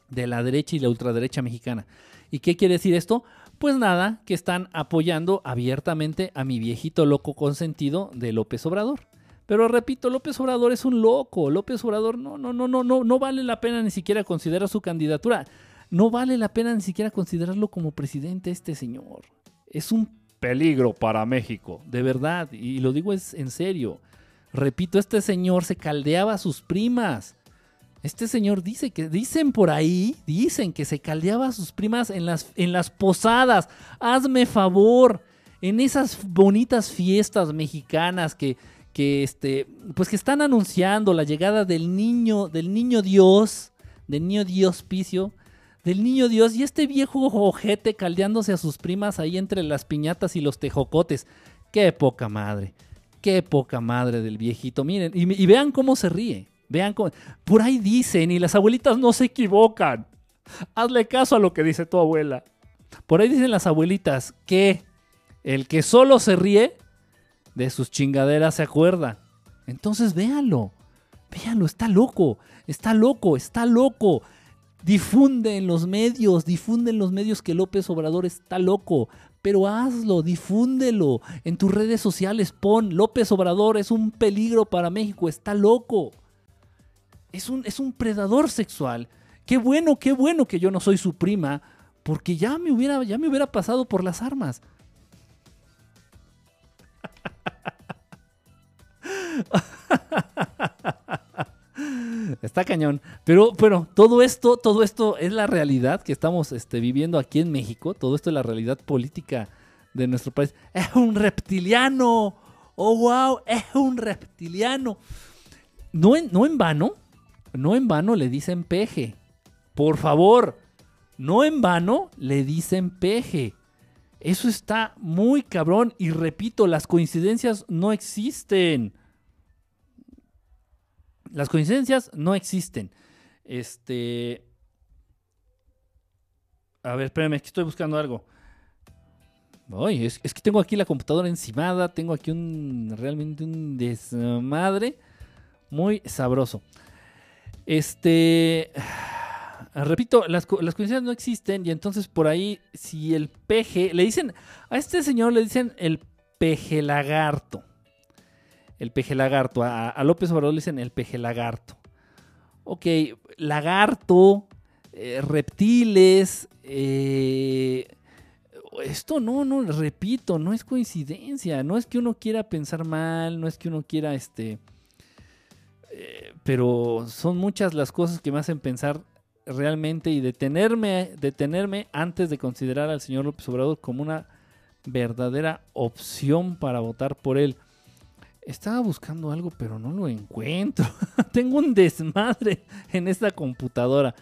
S2: de la derecha y la ultraderecha mexicana. ¿Y qué quiere decir esto? Pues nada, que están apoyando abiertamente a mi viejito loco consentido de López Obrador. Pero repito, López Obrador es un loco. López Obrador no, no, no, no, no, no vale la pena ni siquiera considerar su candidatura. No vale la pena ni siquiera considerarlo como presidente este señor. Es un peligro para México, de verdad. Y lo digo es en serio. Repito, este señor se caldeaba a sus primas. Este señor dice que, dicen por ahí, dicen que se caldeaba a sus primas en las, en las posadas. Hazme favor, en esas bonitas fiestas mexicanas que, que, este, pues que están anunciando la llegada del niño, del niño Dios, del niño Dios Picio, del niño Dios y este viejo ojete caldeándose a sus primas ahí entre las piñatas y los tejocotes. Qué poca madre. Qué poca madre del viejito. Miren, y, vean cómo se ríe. Vean cómo. Por ahí dicen, y las abuelitas no se equivocan. Hazle caso a lo que dice tu abuela. Por ahí dicen las abuelitas que el que solo se ríe de sus chingaderas se acuerda. Entonces véanlo. Véanlo, está loco. Está loco, está loco. Difunde en los medios, difunde en los medios que López Obrador está loco. Pero hazlo, difúndelo. En tus redes sociales pon López Obrador es un peligro para México, está loco. Es un, es un predador sexual. Qué bueno, qué bueno que yo no soy su prima, porque ya me hubiera, ya me hubiera pasado por las armas. *laughs* Está cañón. Pero bueno, todo esto, todo esto es la realidad que estamos este, viviendo aquí en México. Todo esto es la realidad política de nuestro país. Es un reptiliano. Oh, wow, es un reptiliano. No en, no en vano, no en vano le dicen peje. Por favor, no en vano le dicen peje. Eso está muy cabrón. Y repito, las coincidencias no existen. Las coincidencias no existen. Este. A ver, espérame, aquí estoy buscando algo. Ay, es, es que tengo aquí la computadora encimada. Tengo aquí un. Realmente un desmadre. Muy sabroso. Este. Repito, las, las coincidencias no existen. Y entonces por ahí, si el peje. Le dicen. A este señor le dicen el peje lagarto el peje lagarto. A, a López Obrador le dicen el peje lagarto. Ok, lagarto, eh, reptiles. eh, esto no, no, repito, no es coincidencia. No es que uno quiera pensar mal, no es que uno quiera este. eh, pero son muchas las cosas que me hacen pensar realmente y detenerme, detenerme antes de considerar al señor López Obrador como una verdadera opción para votar por él. Estaba buscando algo, pero no lo encuentro. *laughs* Tengo un desmadre en esta computadora.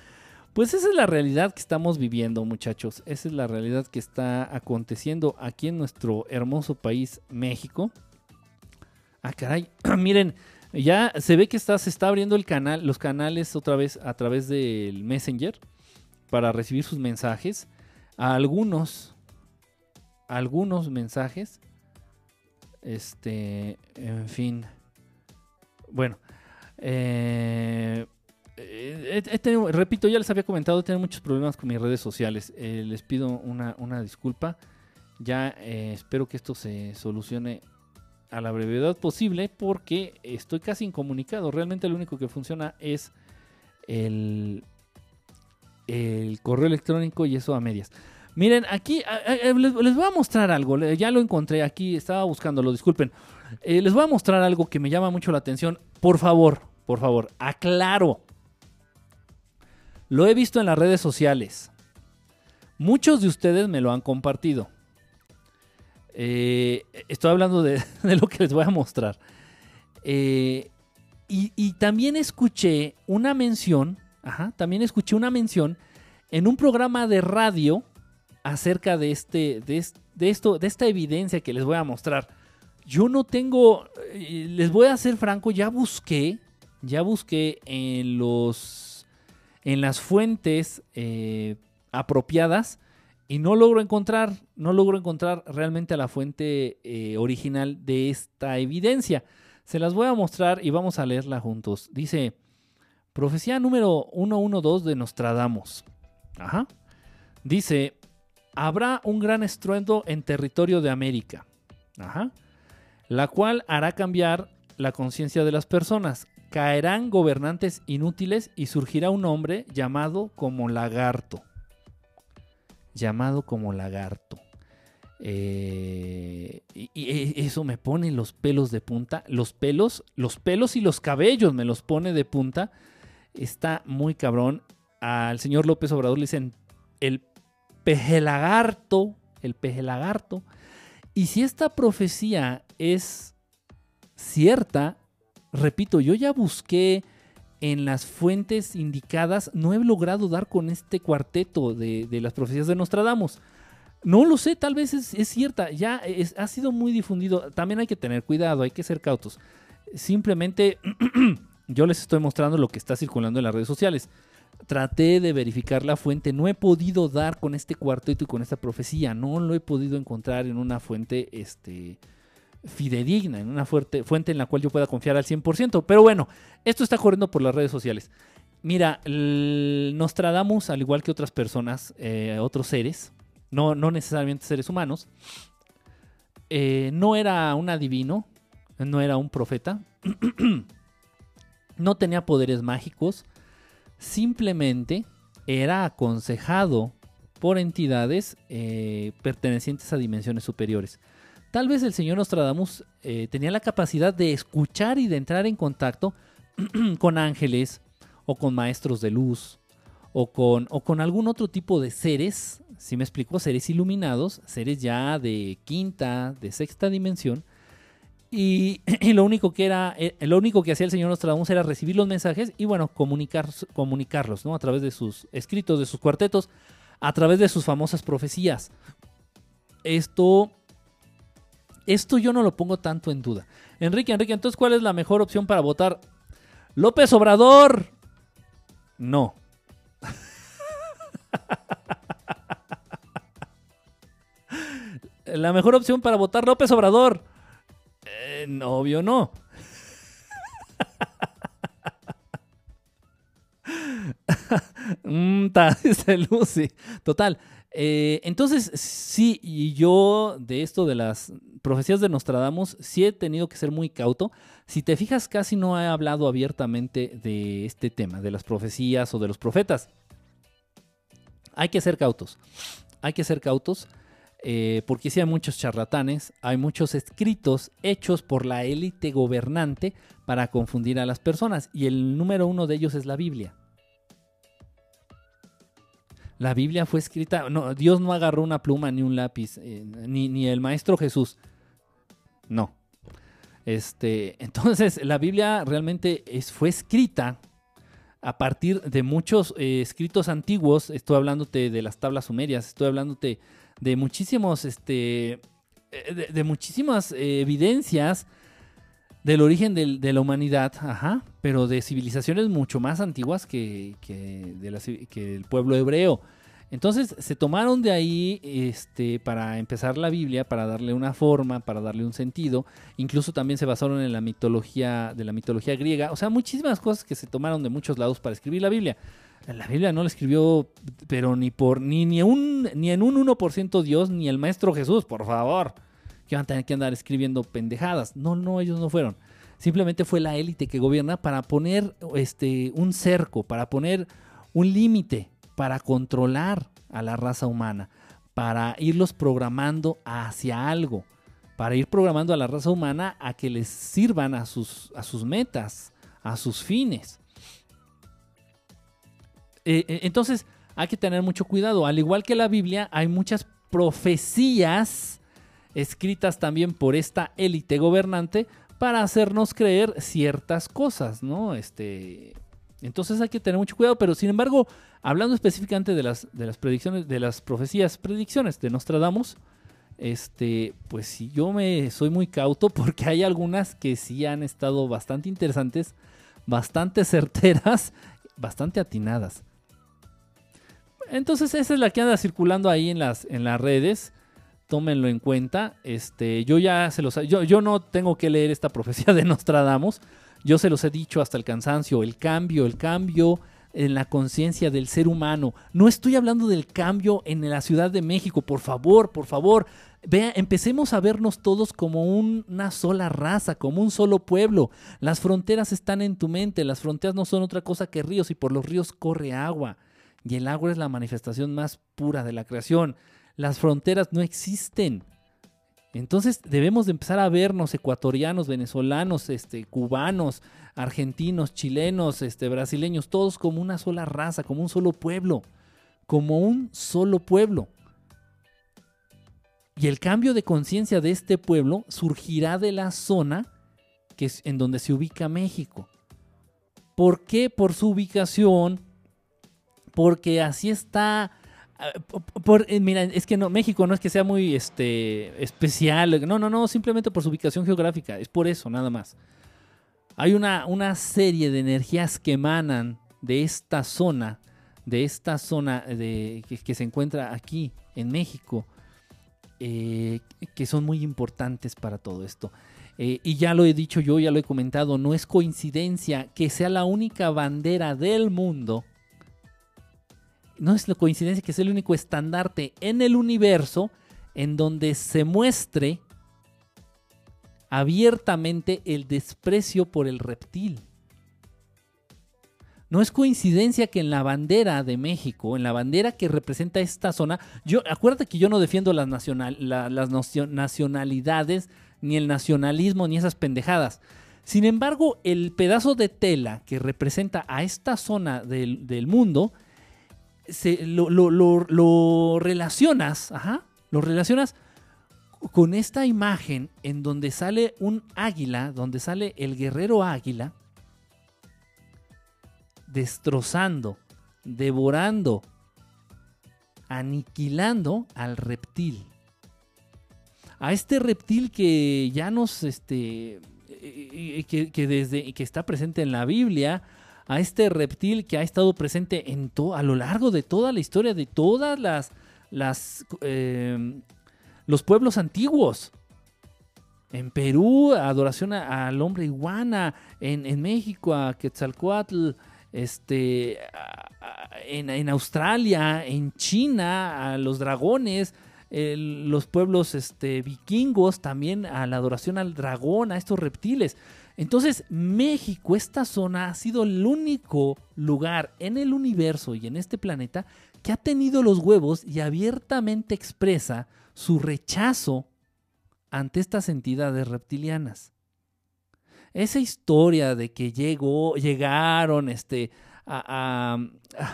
S2: Pues esa es la realidad que estamos viviendo, muchachos. Esa es la realidad que está aconteciendo aquí en nuestro hermoso país, México. Ah, caray. *clears throat* Miren, ya se ve que está, se está abriendo el canal, los canales otra vez a través del Messenger para recibir sus mensajes. Algunos, algunos mensajes. Este, en fin. Bueno, eh, repito, ya les había comentado, tengo muchos problemas con mis redes sociales. Eh, les pido una, disculpa. Ya eh, espero que esto se solucione a la brevedad posible porque estoy casi incomunicado. Realmente lo único que funciona es el, el correo electrónico y eso a medias. Miren, aquí les, voy a mostrar algo. Ya lo encontré aquí, estaba buscándolo, disculpen. Eh, les voy a mostrar algo que me llama mucho la atención. Por favor, por favor, aclaro. Lo he visto en las redes sociales. Muchos de ustedes me lo han compartido. Eh, estoy hablando *laughs* de, lo que les voy a mostrar. Eh, y, también escuché una mención, también escuché una mención en un programa de radio acerca de este, de, esto, de esta evidencia que les voy a mostrar. Yo no tengo, eh, les voy a ser franco, ya busqué, ya busqué en los, en las fuentes apropiadas y no logro encontrar, no logro encontrar realmente la fuente eh, original de esta evidencia. Se las voy a mostrar y vamos a leerla juntos. Dice, profecía número 112 de Nostradamus. Ajá. Dice, habrá un gran estruendo en territorio de América. Ajá. La cual hará cambiar la conciencia de las personas. Caerán gobernantes inútiles y surgirá un hombre llamado como lagarto llamado como lagarto. Eh, y, e, eso me pone los pelos de punta. Los pelos, los pelos y los cabellos me los pone de punta. Está muy cabrón. Al señor López Obrador le dicen el peje lagarto. El peje lagarto. Y si esta profecía es cierta, repito, yo ya busqué en las fuentes indicadas no he logrado dar con este cuarteto de, las profecías de Nostradamus. No lo sé, tal vez es, cierta, ya ha sido muy difundido. También hay que tener cuidado, hay que ser cautos. Simplemente *clears throat* yo les estoy mostrando lo que está circulando en las redes sociales. Traté de verificar la fuente, no he podido dar con este cuarteto y con esta profecía, no lo he podido encontrar en una fuente este, fidedigna, en una fuerte, fuente en la cual yo pueda confiar al 100%. Pero bueno, esto está corriendo por las redes sociales. Mira, Nostradamus, al igual que otras personas, eh, otros seres, no, no necesariamente seres humanos, eh, no era un adivino, no era un profeta, *clears throat* no tenía poderes mágicos, simplemente era aconsejado por entidades eh, pertenecientes a dimensiones superiores. Tal vez el señor Nostradamus eh, tenía la capacidad de escuchar y de entrar en contacto *clears throat* con ángeles o con maestros de luz o con, o con algún otro tipo de seres, si me explico, seres iluminados, seres ya de quinta, de sexta dimensión. *clears throat* Y, lo único que era, eh, lo único que hacía el señor Nostradamus era recibir los mensajes y bueno, comunicar, comunicarlos, ¿no? A través de sus escritos, de sus cuartetos, a través de sus famosas profecías. Esto esto yo no lo pongo tanto en duda. Enrique, Enrique, entonces, ¿cuál es la mejor opción para votar? López Obrador. No. *laughs* la mejor opción para votar López Obrador. Eh, obvio no. *laughs* mm, *laughs* dice Lucy. Total. Eh, entonces, sí, y yo de esto de las profecías de Nostradamus sí he tenido que ser muy cauto. Si te fijas, casi no he hablado abiertamente de este tema, de las profecías o de los profetas. Hay que ser cautos. Hay que ser cautos. Eh, porque sí hay muchos charlatanes, hay muchos escritos hechos por la élite gobernante para confundir a las personas. Y el número uno de ellos es la Biblia. La Biblia fue escrita, no, Dios no agarró una pluma ni un lápiz, eh, ni, ni el Maestro Jesús. No. Este, entonces, la Biblia realmente es, fue escrita a partir de muchos eh, escritos antiguos. Estoy hablándote de las tablas sumerias, estoy hablándote de muchísimos, este, eh, de, muchísimas evidencias del origen de la humanidad, ajá, pero de civilizaciones mucho más antiguas que, el pueblo hebreo. Entonces se tomaron de ahí este, para empezar la Biblia, para darle una forma, para darle un sentido. Incluso también se basaron en la mitología de la mitología griega. O sea, muchísimas cosas que se tomaron de muchos lados para escribir la Biblia. La Biblia no la escribió, pero ni por ni, ni, un, ni en un 1% Dios, ni el Maestro Jesús, por favor que van a tener que andar escribiendo pendejadas. No, no, ellos no fueron. Simplemente fue la élite que gobierna para poner este, un cerco, para poner un límite, para controlar a la raza humana, para irlos programando hacia algo, para ir programando a la raza humana a que les sirvan a sus, a sus metas, a sus fines. Eh, eh, entonces, hay que tener mucho cuidado. Al igual que la Biblia, hay muchas profecías escritas también por esta élite gobernante para hacernos creer ciertas cosas, ¿no? Este, entonces hay que tener mucho cuidado, pero sin embargo, hablando específicamente de las, de las predicciones, de las profecías, predicciones de Nostradamus, este, pues sí, yo me soy muy cauto *laughs* porque hay algunas que sí han estado bastante interesantes, bastante certeras, *laughs* bastante atinadas. Entonces esa es la que anda circulando ahí en las, en las redes tómenlo en cuenta. Este, yo ya se los yo, yo no tengo que leer esta *laughs* profecía de Nostradamus. Yo se los he dicho hasta el cansancio, el cambio, el cambio en la conciencia del ser humano. No estoy hablando del cambio en la Ciudad de México, por favor, por favor. Vea, empecemos a vernos todos como una sola raza, como un solo pueblo. Las fronteras están en tu mente, las fronteras no son otra cosa que ríos y por los ríos corre agua. Y el agua es la manifestación más pura de la creación las fronteras no existen. Entonces debemos de empezar a vernos ecuatorianos, venezolanos, este, cubanos, argentinos, chilenos, este, brasileños, todos como una sola raza, como un solo pueblo, como un solo pueblo. Y el cambio de conciencia de este pueblo surgirá de la zona que es en donde se ubica México. ¿Por qué? Por su ubicación, porque así está Ah, eh, mira, es que no, México no es que sea muy este, especial, no, no, no, simplemente por su ubicación geográfica, es por eso, nada más. Hay una, una serie de energías que emanan de esta zona, de esta zona de, que, se encuentra aquí en México, eh, que son muy importantes para todo esto. Eh, y ya lo he dicho yo, ya lo he comentado, no es coincidencia que sea la única bandera del mundo no es la coincidencia que es el único estandarte en el universo en donde se muestre abiertamente el desprecio por el reptil. No es coincidencia que en la bandera de México, en la bandera que representa esta zona, yo acuérdate que yo no defiendo las, las nacionalidades, ni el nacionalismo, ni esas pendejadas. Sin embargo, el pedazo de tela que representa a esta zona del mundo lo, relacionas, ajá, lo relacionas con esta imagen en donde sale un águila, donde sale el guerrero águila, destrozando, devorando, aniquilando al reptil. A este reptil que ya nos, este, eh, eh, que, que desde, que está presente en la Biblia, a este reptil que ha estado presente en a lo largo de toda la historia de todas las, em, los pueblos antiguos. En Perú, adoración al hombre iguana. En, México, a Quetzalcoatl. Este, en, Australia, en China, a los dragones. los pueblos este, vikingos también a la adoración al dragón, a estos reptiles. Entonces, México, esta zona, ha sido el único lugar en el universo y en este planeta que ha tenido los huevos y abiertamente expresa su rechazo ante estas entidades reptilianas. Esa historia de que llegó, llegaron este, a,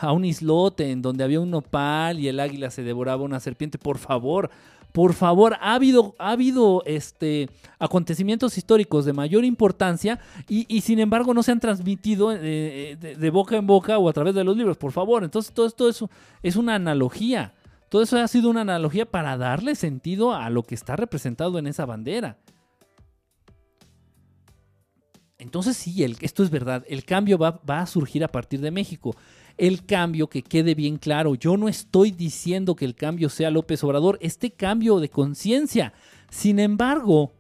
S2: a, un islote en donde había un nopal y el águila se devoraba una serpiente. Por favor, por favor, ha habido, ha habido este, acontecimientos históricos de mayor importancia y, sin embargo no se han transmitido eh, de, boca en boca o a través de los libros, por favor. Entonces todo esto es, es una analogía. Todo eso ha sido una analogía para darle sentido a lo que está representado en esa bandera. Entonces sí, esto es verdad, el cambio va, va a surgir a partir de México el cambio, que quede bien claro. Yo no estoy diciendo que el cambio sea López Obrador, este cambio de conciencia. Sin embargo,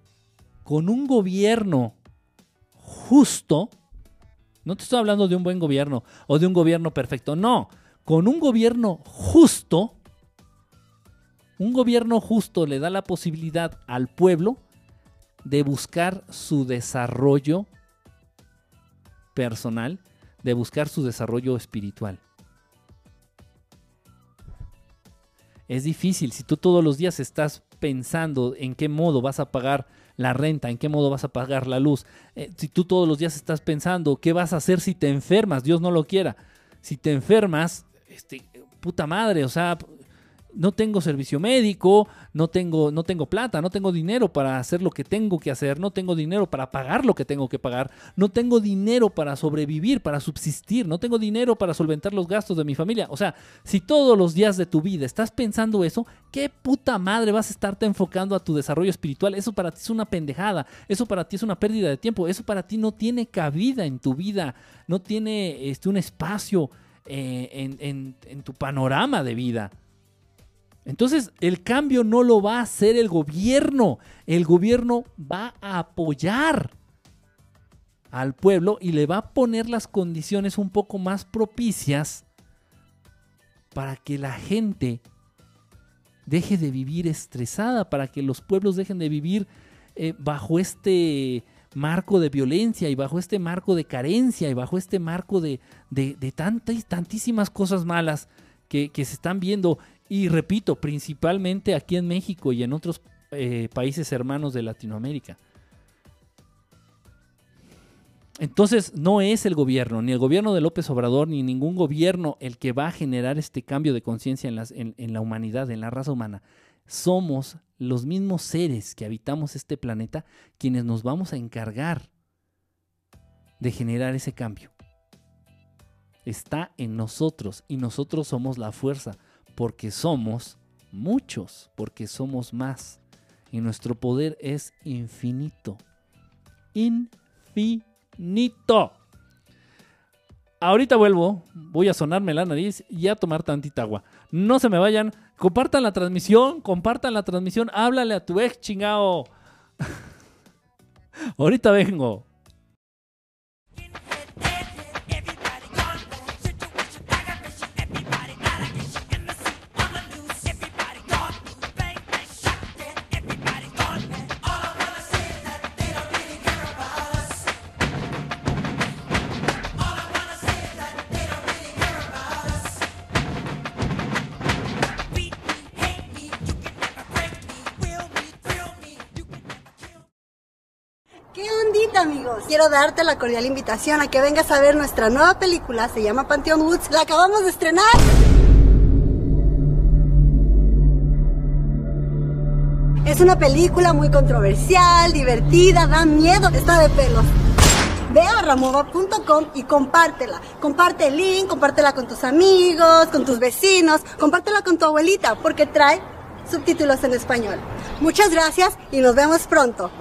S2: con un gobierno justo, no te estoy hablando de un buen gobierno o de un gobierno perfecto, no, con un gobierno justo, un gobierno justo le da la posibilidad al pueblo de buscar su desarrollo personal de buscar su desarrollo espiritual. Es difícil si tú todos los días estás pensando en qué modo vas a pagar la renta, en qué modo vas a pagar la luz, eh, si tú todos los días estás pensando qué vas a hacer si te enfermas, Dios no lo quiera, si te enfermas, este, puta madre, o sea, no tengo servicio médico, no tengo, no tengo plata, no tengo dinero para hacer lo que tengo que hacer, no tengo dinero para pagar lo que tengo que pagar, no tengo dinero para sobrevivir, para subsistir, no tengo dinero para solventar los gastos de mi familia. O sea, si todos los días de tu vida estás pensando eso, ¿qué puta madre vas a estarte enfocando a tu desarrollo espiritual? Eso para ti es una pendejada, eso para ti es una pérdida de tiempo, eso para ti no tiene cabida en tu vida, no tiene este, un espacio eh, en tu panorama de vida. Entonces, el cambio no lo va a hacer el gobierno. El gobierno va a apoyar al pueblo y le va a poner las condiciones un poco más propicias para que la gente deje de vivir estresada, para que los pueblos dejen de vivir eh, bajo este marco de violencia y bajo este marco de carencia y bajo este marco de, tantas, tantísimas cosas malas que se están viendo y repito, principalmente aquí en México y en otros eh, países hermanos de Latinoamérica. Entonces no es el gobierno, ni el gobierno de López Obrador, ni ningún gobierno el que va a generar este cambio de conciencia en, en la humanidad, en la raza humana. Somos los mismos seres que habitamos este planeta quienes nos vamos a encargar de generar ese cambio. Está en nosotros y nosotros somos la fuerza porque somos muchos, porque somos más. Y nuestro poder es infinito. Infinito. Ahorita vuelvo, voy a sonarme la nariz y a tomar tantita agua. No se me vayan, compartan la transmisión, compartan la transmisión, háblale a tu ex chingao. *laughs* Ahorita vengo.
S3: Darte la cordial invitación a que vengas a ver nuestra nueva película, se llama Pantheon Woods, la acabamos de estrenar. Es una película muy controversial, divertida, da miedo, está de pelos. Ve a ramova.com y compártela. Comparte el link, compártela con tus amigos, con tus vecinos, compártela con tu abuelita, porque trae subtítulos en español. Muchas gracias y nos vemos pronto.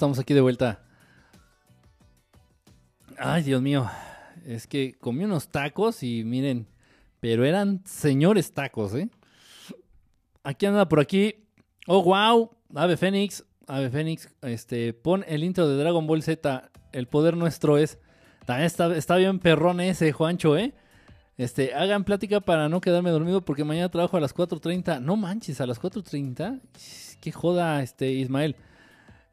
S2: Estamos aquí de vuelta. Ay, Dios mío. Es que comí unos tacos y miren, pero eran señores tacos, ¿eh? Aquí anda por aquí. Oh, wow. Ave Fénix. Ave Fénix. Este, pon el intro de Dragon Ball Z. El poder nuestro es. También está, está bien perrón ese, Juancho, ¿eh? Este, hagan plática para no quedarme dormido porque mañana trabajo a las 4.30. No manches, a las 4.30. Qué joda, este, Ismael.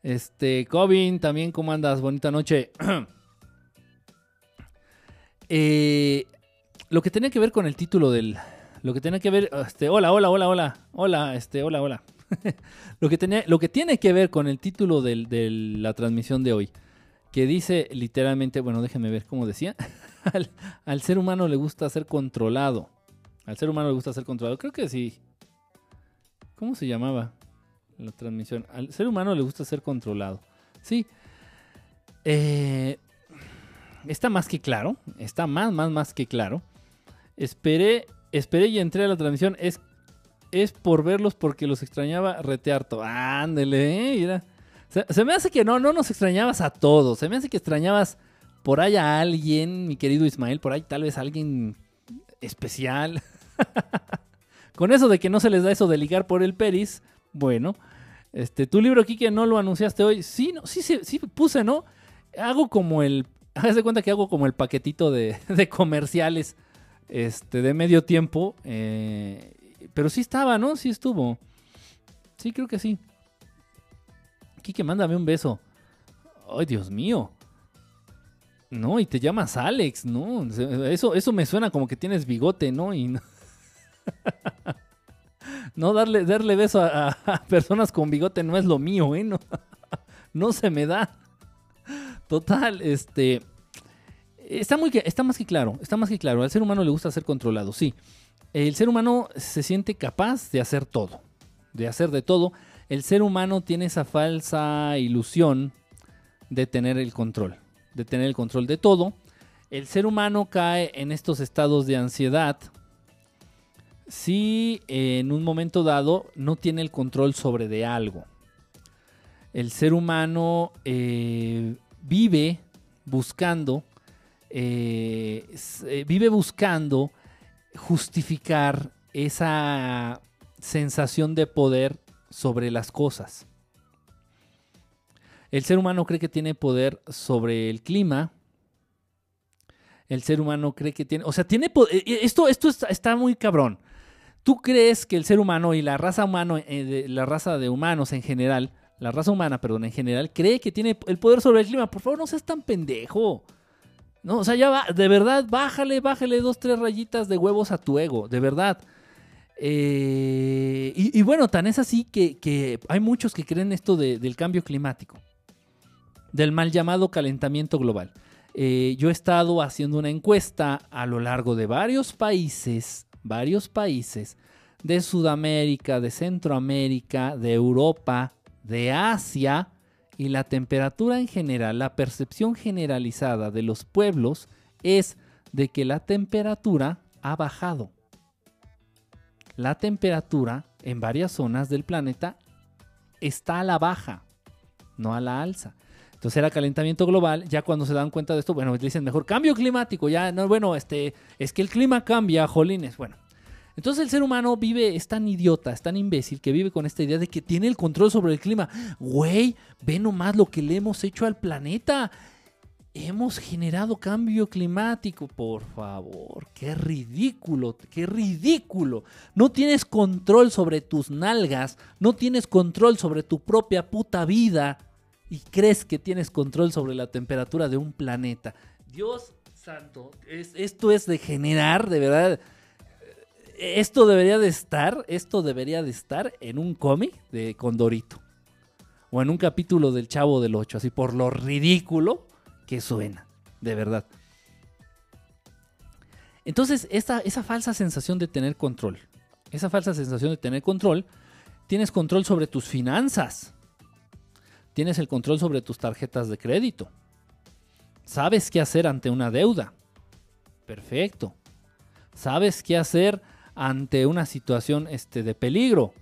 S2: Este, Cobin, también, ¿cómo andas? Bonita noche. *clears throat* Eh, lo que tenía que ver con el título del. Lo que tenía que ver. Este, hola, hola, hola, hola. Hola, este, hola, hola. *laughs* lo, que tenía, lo que tiene que ver con el título de la transmisión de hoy. Que dice literalmente. Bueno, déjenme ver cómo decía. *laughs* al, al ser humano le gusta ser controlado. Al ser humano le gusta ser controlado. Creo que sí. ¿Cómo se llamaba la transmisión? Al ser humano le gusta ser controlado. Sí. Eh, está más que claro. Está más, más, más que claro. Esperé, esperé y entré a la transmisión. Es, es por verlos porque los extrañaba retearto. Ándele, eh, mira. Se, me hace que no, no nos extrañabas a todos. Se me hace que extrañabas por ahí a alguien, mi querido Ismael. Por ahí tal vez alguien especial. *laughs* Con eso de que no se les da eso de ligar por el peris. Bueno, este, tu libro, Kike, no lo anunciaste hoy. Sí, sí, sí, sí puse, ¿no? Hago como el. *laughs* Haz de cuenta que hago como el paquetito de, *laughs* de comerciales este, de medio tiempo. eh, pero sí estaba, ¿no? Sí estuvo. Sí, creo que sí. Kike, mándame un beso. Ay, Dios mío. No, y te llamas Alex, ¿no? Eso, eso me suena como que tienes bigote, ¿no? Y no, *laughs* no darle, darle beso a, personas con bigote no es lo mío, ¿eh? No, *laughs* no se me da. Total, este. Está, muy, está más que claro, está más que claro. Al ser humano le gusta ser controlado, sí. El ser humano se siente capaz de hacer todo, de hacer de todo. El ser humano tiene esa falsa ilusión de tener el control, de tener el control de todo. El ser humano cae en estos estados de ansiedad si en un momento dado no tiene el control sobre de algo. El ser humano eh, vive buscando, eh, eh, vive buscando justificar esa sensación de poder sobre las cosas. El ser humano cree que tiene poder sobre el clima. El ser humano cree que tiene, o sea, tiene po- eh, esto esto está, está muy cabrón. ¿Tú crees que el ser humano y la raza humano, eh, la raza de humanos en general, la raza humana, perdón, en general, cree que tiene el poder sobre el clima? Por favor, no seas tan pendejo. No, o sea, ya va, de verdad, bájale, bájale dos, tres rayitas de huevos a tu ego, de verdad. Eh, y, bueno, tan es así que, hay muchos que creen esto de- del cambio climático, del mal llamado calentamiento global. Eh, yo he estado haciendo una encuesta a lo largo de varios países, varios países de Sudamérica, de Centroamérica, de Europa, de Asia, y la temperatura en general, la percepción generalizada de los pueblos es de que la temperatura ha bajado. La temperatura en varias zonas del planeta está a la baja, no a la alza. Entonces era calentamiento global, ya cuando se dan cuenta de esto, bueno, dicen mejor cambio climático, ya no, bueno, este, es que el clima cambia, jolines, bueno. Entonces el ser humano vive, es tan idiota, es tan imbécil que vive con esta idea de que tiene el control sobre el clima. Güey, ve nomás lo que le hemos hecho al planeta. Hemos generado cambio climático, por favor. Qué ridículo, qué ridículo. No tienes control sobre tus nalgas, no tienes control sobre tu propia puta vida y crees que tienes control sobre la temperatura de un planeta. Dios santo, es- esto es de generar, de verdad. Esto debería de estar, esto debería de estar en un cómic de Condorito. O en un capítulo del Chavo del 8, así por lo ridículo que suena, de verdad. Entonces, esa falsa sensación de tener control, esa falsa sensación de tener control, tienes control sobre tus finanzas, tienes el control sobre tus tarjetas de crédito, sabes qué hacer ante una deuda, perfecto, sabes qué hacer ante una situación este, de peligro,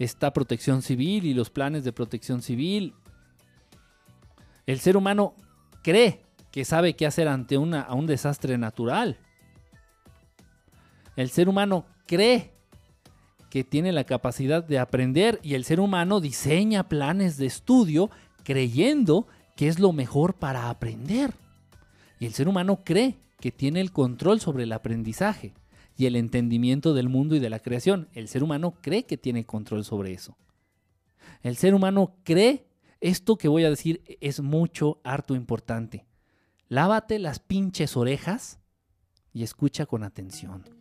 S2: está protección civil y los planes de protección civil, El ser humano cree que sabe qué hacer ante una, un desastre natural. El ser humano cree que tiene la capacidad de aprender y el ser humano diseña planes de estudio creyendo que es lo mejor para aprender. Y el ser humano cree que tiene el control sobre el aprendizaje y el entendimiento del mundo y de la creación. El ser humano cree que tiene control sobre eso. El ser humano cree, esto que voy a decir es mucho, harto importante. Lávate las pinches orejas y escucha con atención.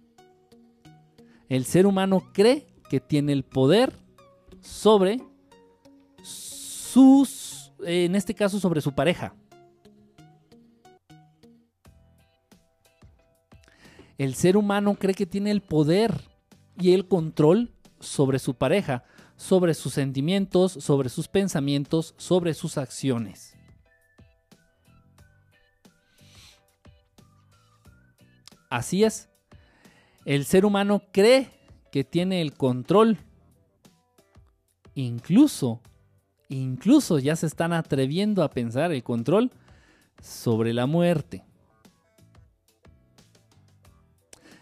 S2: El ser humano cree que tiene el poder sobre sus, en este caso sobre su pareja. El ser humano cree que tiene el poder y el control sobre su pareja, sobre sus sentimientos, sobre sus pensamientos, sobre sus acciones. Así es. El ser humano cree que tiene el control. Incluso, incluso ya se están atreviendo a pensar el control sobre la muerte.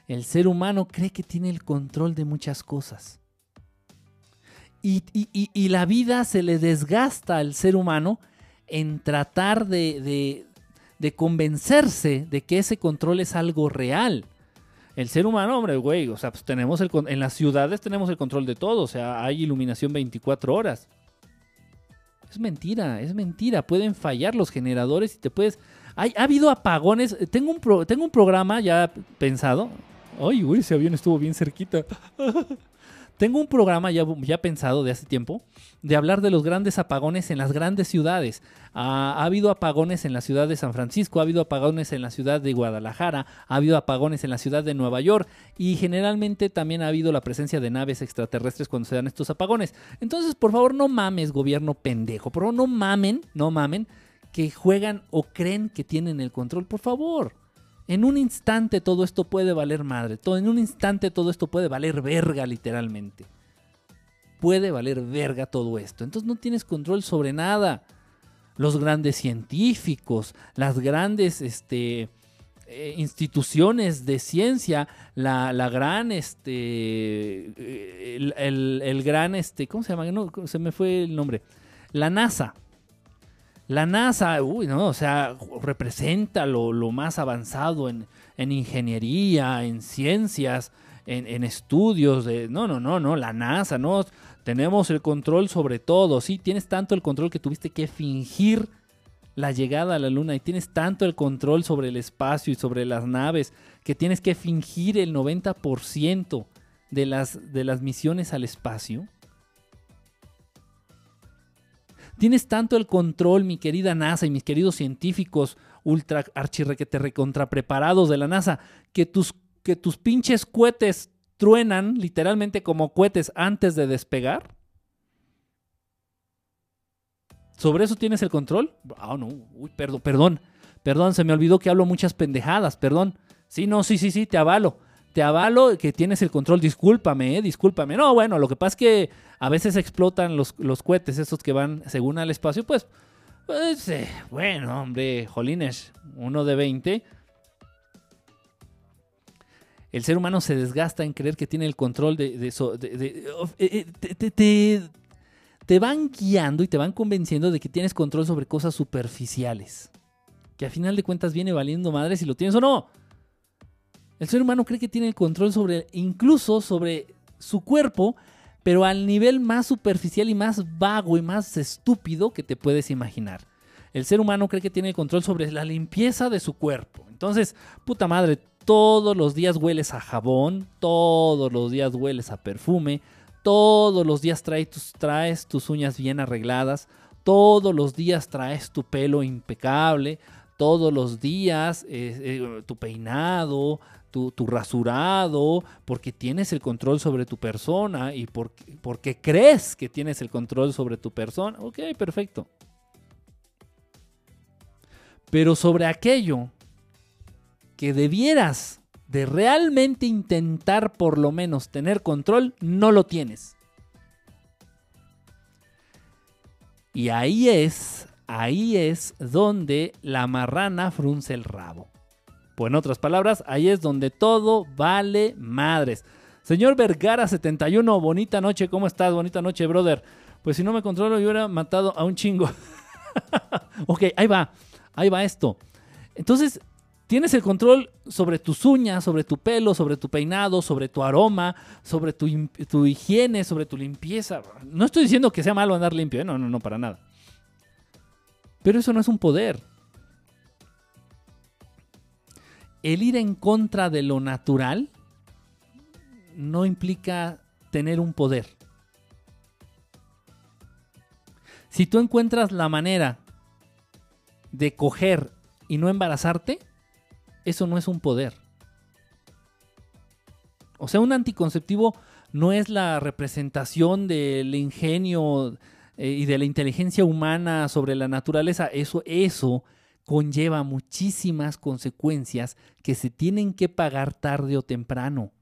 S2: El ser humano cree que tiene el control de muchas cosas. Y, la vida se le desgasta al ser humano en tratar de, convencerse de que ese control es algo real. El ser humano, hombre, güey, o sea, pues tenemos el, en las ciudades tenemos el control de todo, o sea, hay iluminación 24 horas. Es mentira, es mentira, pueden fallar los generadores y te puedes... Hay, ha habido apagones, tengo un, tengo un programa ya pensado. Ay, güey, ese avión estuvo bien cerquita. Tengo un programa ya, pensado de hace tiempo de hablar de los grandes apagones en las grandes ciudades. Ah, ha habido apagones en la ciudad de San Francisco, ha habido apagones en la ciudad de Guadalajara, ha habido apagones en la ciudad de Nueva York y generalmente también ha habido la presencia de naves extraterrestres cuando se dan estos apagones. Entonces, por favor, no mames, gobierno pendejo. Por favor, no mamen, no mamen que juegan o creen que tienen el control. Por favor. En un instante todo esto puede valer madre. En un instante todo esto puede valer verga, literalmente. Puede valer verga todo esto. Entonces no tienes control sobre nada. Los grandes científicos, las grandes este, eh, instituciones de ciencia, la, gran, este, el, gran, este, ¿cómo se llama? Se me fue el nombre. La NASA la NASA, uy, no, o sea, representa lo, más avanzado en, ingeniería, en ciencias, en, estudios de... No, no, no, no, la NASA, no. Tenemos el control sobre todo, sí, tienes tanto el control que tuviste que fingir la llegada a la luna y tienes tanto el control sobre el espacio y sobre las naves que tienes que fingir el 90% de las, de las misiones al espacio Tienes tanto el control, mi querida NASA y mis queridos científicos ultra archirrequete recontra preparados de la NASA, que tus, que tus pinches cohetes truenan literalmente como cohetes antes de despegar. ¿Sobre eso tienes el control? Ah, no, uy, perdón, perdón, perdón, se me olvidó que hablo muchas pendejadas, perdón. Sí, no, sí, sí, sí, te avalo te avalo que tienes el control, discúlpame, eh, discúlpame. No, bueno, lo que pasa es que a veces explotan los, los cohetes, estos que van según al espacio, pues, pues eh, bueno, hombre, jolines, uno de 20. El ser humano se desgasta en creer que tiene el control de, eso. Eh, te, te van guiando y te van convenciendo de que tienes control sobre cosas superficiales. Que a final de cuentas viene valiendo madre si lo tienes o no. El ser humano cree que tiene el control sobre, incluso sobre su cuerpo, pero al nivel más superficial y más vago y más estúpido que te puedes imaginar. El ser humano cree que tiene el control sobre la limpieza de su cuerpo. Entonces, puta madre, todos los días hueles a jabón, todos los días hueles a perfume, todos los días traes tus, uñas bien arregladas, todos los días traes tu pelo impecable, todos los días eh, eh, tu peinado, tu, rasurado, porque tienes el control sobre tu persona y porque, porque crees que tienes el control sobre tu persona. Ok, perfecto. Pero sobre aquello que debieras de realmente intentar por lo menos tener control, no lo tienes. Y ahí es ahí es donde la marrana frunce el rabo. Pues en otras palabras, ahí es donde todo vale madres. Señor Vergara 71, bonita noche, ¿cómo estás? Bonita noche, brother. Pues si no me controlo, yo hubiera matado a un chingo. *laughs* ok, ahí va, ahí va esto. Entonces, tienes el control sobre tus uñas, sobre tu pelo, sobre tu peinado, sobre tu aroma, sobre tu, higiene, sobre tu limpieza. No estoy diciendo que sea malo andar limpio, ¿eh? no, no, no, para nada. Pero eso no es un poder. El ir en contra de lo natural no implica tener un poder. Si tú encuentras la manera de coger y no embarazarte, eso no es un poder. O sea, un anticonceptivo no es la representación del ingenio eh, y de la inteligencia humana sobre la naturaleza. Eso, eso conlleva muchísimas consecuencias que se tienen que pagar tarde o temprano.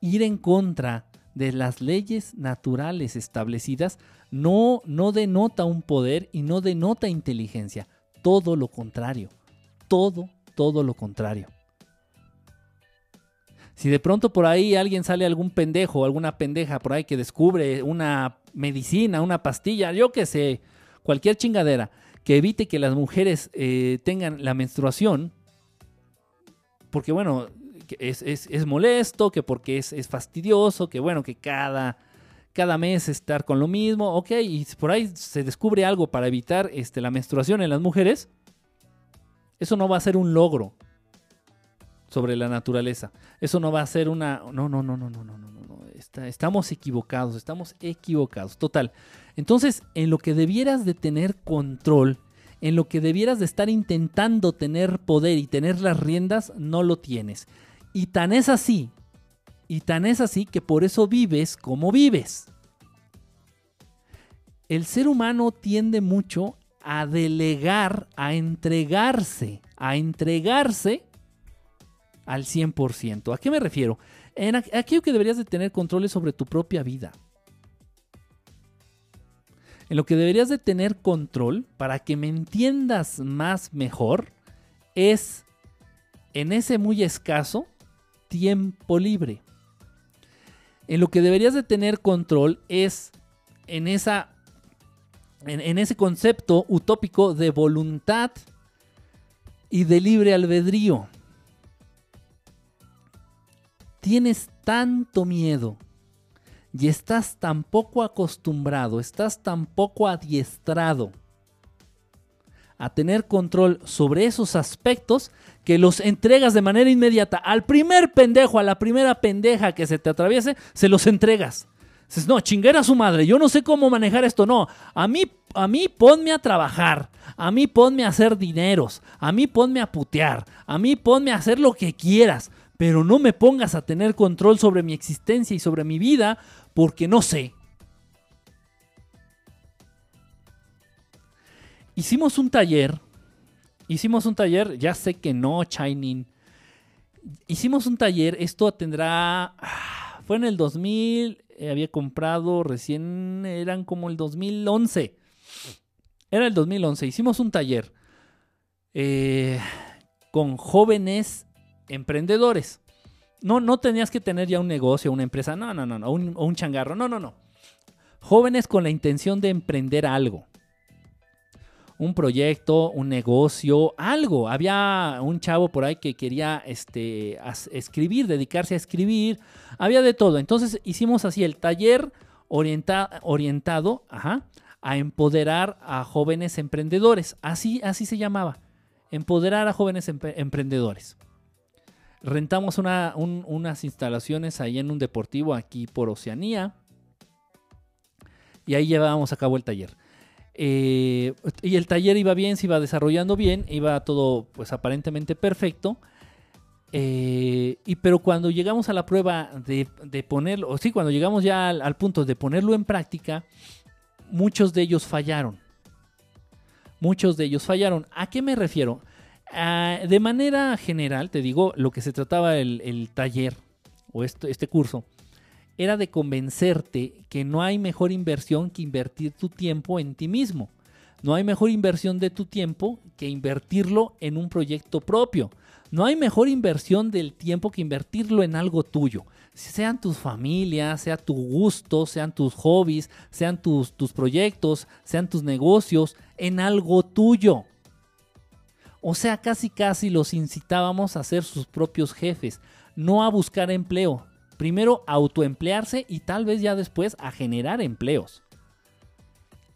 S2: Ir en contra de las leyes naturales establecidas no, no denota un poder y no denota inteligencia. Todo lo contrario. Todo, todo lo contrario. Si de pronto por ahí alguien sale algún pendejo, alguna pendeja por ahí que descubre una medicina, una pastilla, yo qué sé, cualquier chingadera que evite que las mujeres eh, tengan la menstruación, porque bueno, es, molesto, que porque es, fastidioso, que bueno, que cada, cada mes estar con lo mismo, ok, y por ahí se descubre algo para evitar este, la menstruación en las mujeres, eso no va a ser un logro sobre la naturaleza. Eso no va a ser una... No, no, no, no, no, no, no, no. estamos equivocados, estamos equivocados. Total. Entonces, en lo que debieras de tener control, en lo que debieras de estar intentando tener poder y tener las riendas, no lo tienes. Y tan es así, y tan es así que por eso vives como vives. El ser humano tiende mucho a delegar, a entregarse, a entregarse al 100%. ¿A qué me refiero? En aquello que deberías de tener controles sobre tu propia vida. En lo que deberías de tener control para que me entiendas más mejor es en ese muy escaso tiempo libre. En lo que deberías de tener control es en esa en, ese concepto utópico de voluntad y de libre albedrío. Tienes tanto miedo y estás tan poco acostumbrado, estás tan poco adiestrado a tener control sobre esos aspectos que los entregas de manera inmediata al primer pendejo, a la primera pendeja que se te atraviese, se los entregas. Dices, no, chinguera su madre, yo no sé cómo manejar esto, no. A mí, a mí ponme a trabajar, a mí ponme a hacer dineros, a mí ponme a putear, a mí ponme a hacer lo que quieras, pero no me pongas a tener control sobre mi existencia y sobre mi vida porque no sé. Hicimos un taller, hicimos un taller, ya sé que no, Shining. Hicimos un taller, esto tendrá, ah, fue en el 2000, eh, había comprado recién, eran como el 2011. Era el 2011, hicimos un taller eh, con jóvenes emprendedores. No, no tenías que tener ya un negocio, una empresa, no, no, no, no, un, changarro, no, no, no. Jóvenes con la intención de emprender algo. Un proyecto, un negocio, algo. Había un chavo por ahí que quería este, escribir, dedicarse a escribir. Había de todo. Entonces hicimos así el taller orientado a empoderar a jóvenes emprendedores. Así, así se llamaba. Empoderar a jóvenes emprendedores rentamos unas instalaciones ahí en un deportivo aquí por Oceanía. Y ahí llevábamos a cabo el taller. Eh, y el taller iba bien, se iba desarrollando bien, iba todo pues aparentemente perfecto. Eh, y pero cuando llegamos a la prueba de, ponerlo, o sí, cuando llegamos ya al, al, punto de ponerlo en práctica, muchos de ellos fallaron. Muchos de ellos fallaron. ¿A qué me refiero? Ah, de manera general, te digo, lo que se trataba el, taller o este, curso era de convencerte que no hay mejor inversión que invertir tu tiempo en ti mismo. No hay mejor inversión de tu tiempo que invertirlo en un proyecto propio. No hay mejor inversión del tiempo que invertirlo en algo tuyo. Sean tus familias, sea tu gusto, sean tus hobbies, sean tus, tus proyectos, sean tus negocios, en algo tuyo. O sea, casi casi los incitábamos a ser sus propios jefes, no a buscar empleo. Primero autoemplearse y tal vez ya después a generar empleos.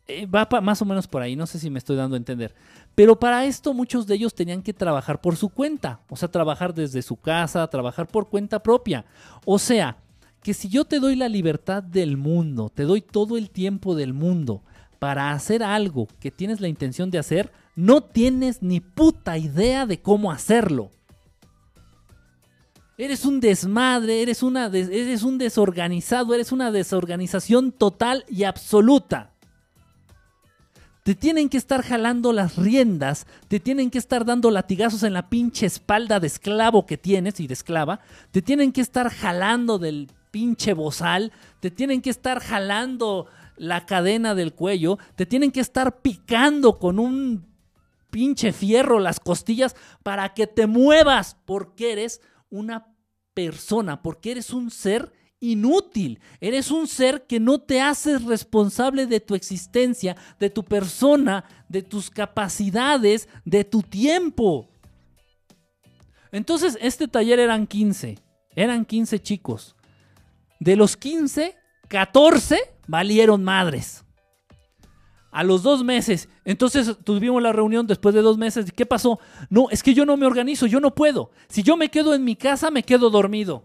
S2: Eh, va más o menos por ahí, no sé si me estoy dando a entender. Pero para esto muchos de ellos tenían que trabajar por su cuenta, o sea, trabajar desde su casa, trabajar por cuenta propia. O sea, que si yo te doy la libertad del mundo, te doy todo el tiempo del mundo para hacer algo que tienes la intención de hacer, no tienes ni puta idea de cómo hacerlo. Eres un desmadre, eres, una eres un desorganizado, eres una desorganización total y absoluta. Te tienen que estar jalando las riendas, te tienen que estar dando latigazos en la pinche espalda de esclavo que tienes y de esclava, te tienen que estar jalando del pinche bozal, te tienen que estar jalando la cadena del cuello, te tienen que estar picando con un pinche fierro las costillas para que te muevas porque eres una persona, porque eres un ser inútil. Eres un ser que no te haces responsable de tu existencia, de tu persona, de tus capacidades, de tu tiempo. Entonces, este taller eran 15. Eran 15 chicos. De los 15, 14 valieron madres. A los dos meses, entonces tuvimos la reunión después de dos meses. ¿Qué pasó? No, es que yo no me organizo, yo no puedo. Si yo me quedo en mi casa, me quedo dormido.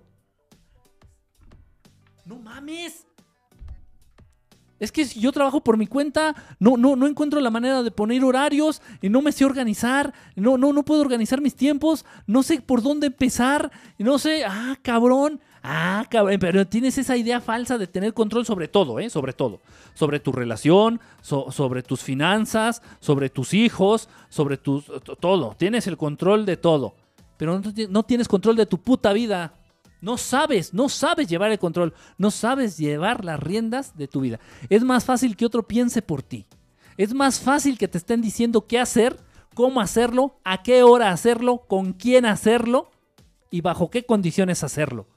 S2: No mames. Es que si yo trabajo por mi cuenta, no, no, no encuentro la manera de poner horarios, y no me sé organizar, no, no, no puedo organizar mis tiempos, no sé por dónde empezar, no sé, ah, cabrón, ah, cabrón, pero tienes esa idea falsa de tener control sobre todo, ¿eh? Sobre todo, sobre tu relación, sobre tus finanzas, sobre tus hijos, sobre tus, todo, tienes el control de todo, pero no tienes control de tu puta vida. No sabes, no sabes llevar el control, no sabes llevar las riendas de tu vida. Es más fácil que otro piense por ti. Es más fácil que te estén diciendo qué hacer, cómo hacerlo, a qué hora hacerlo, con quién hacerlo y bajo qué condiciones hacerlo.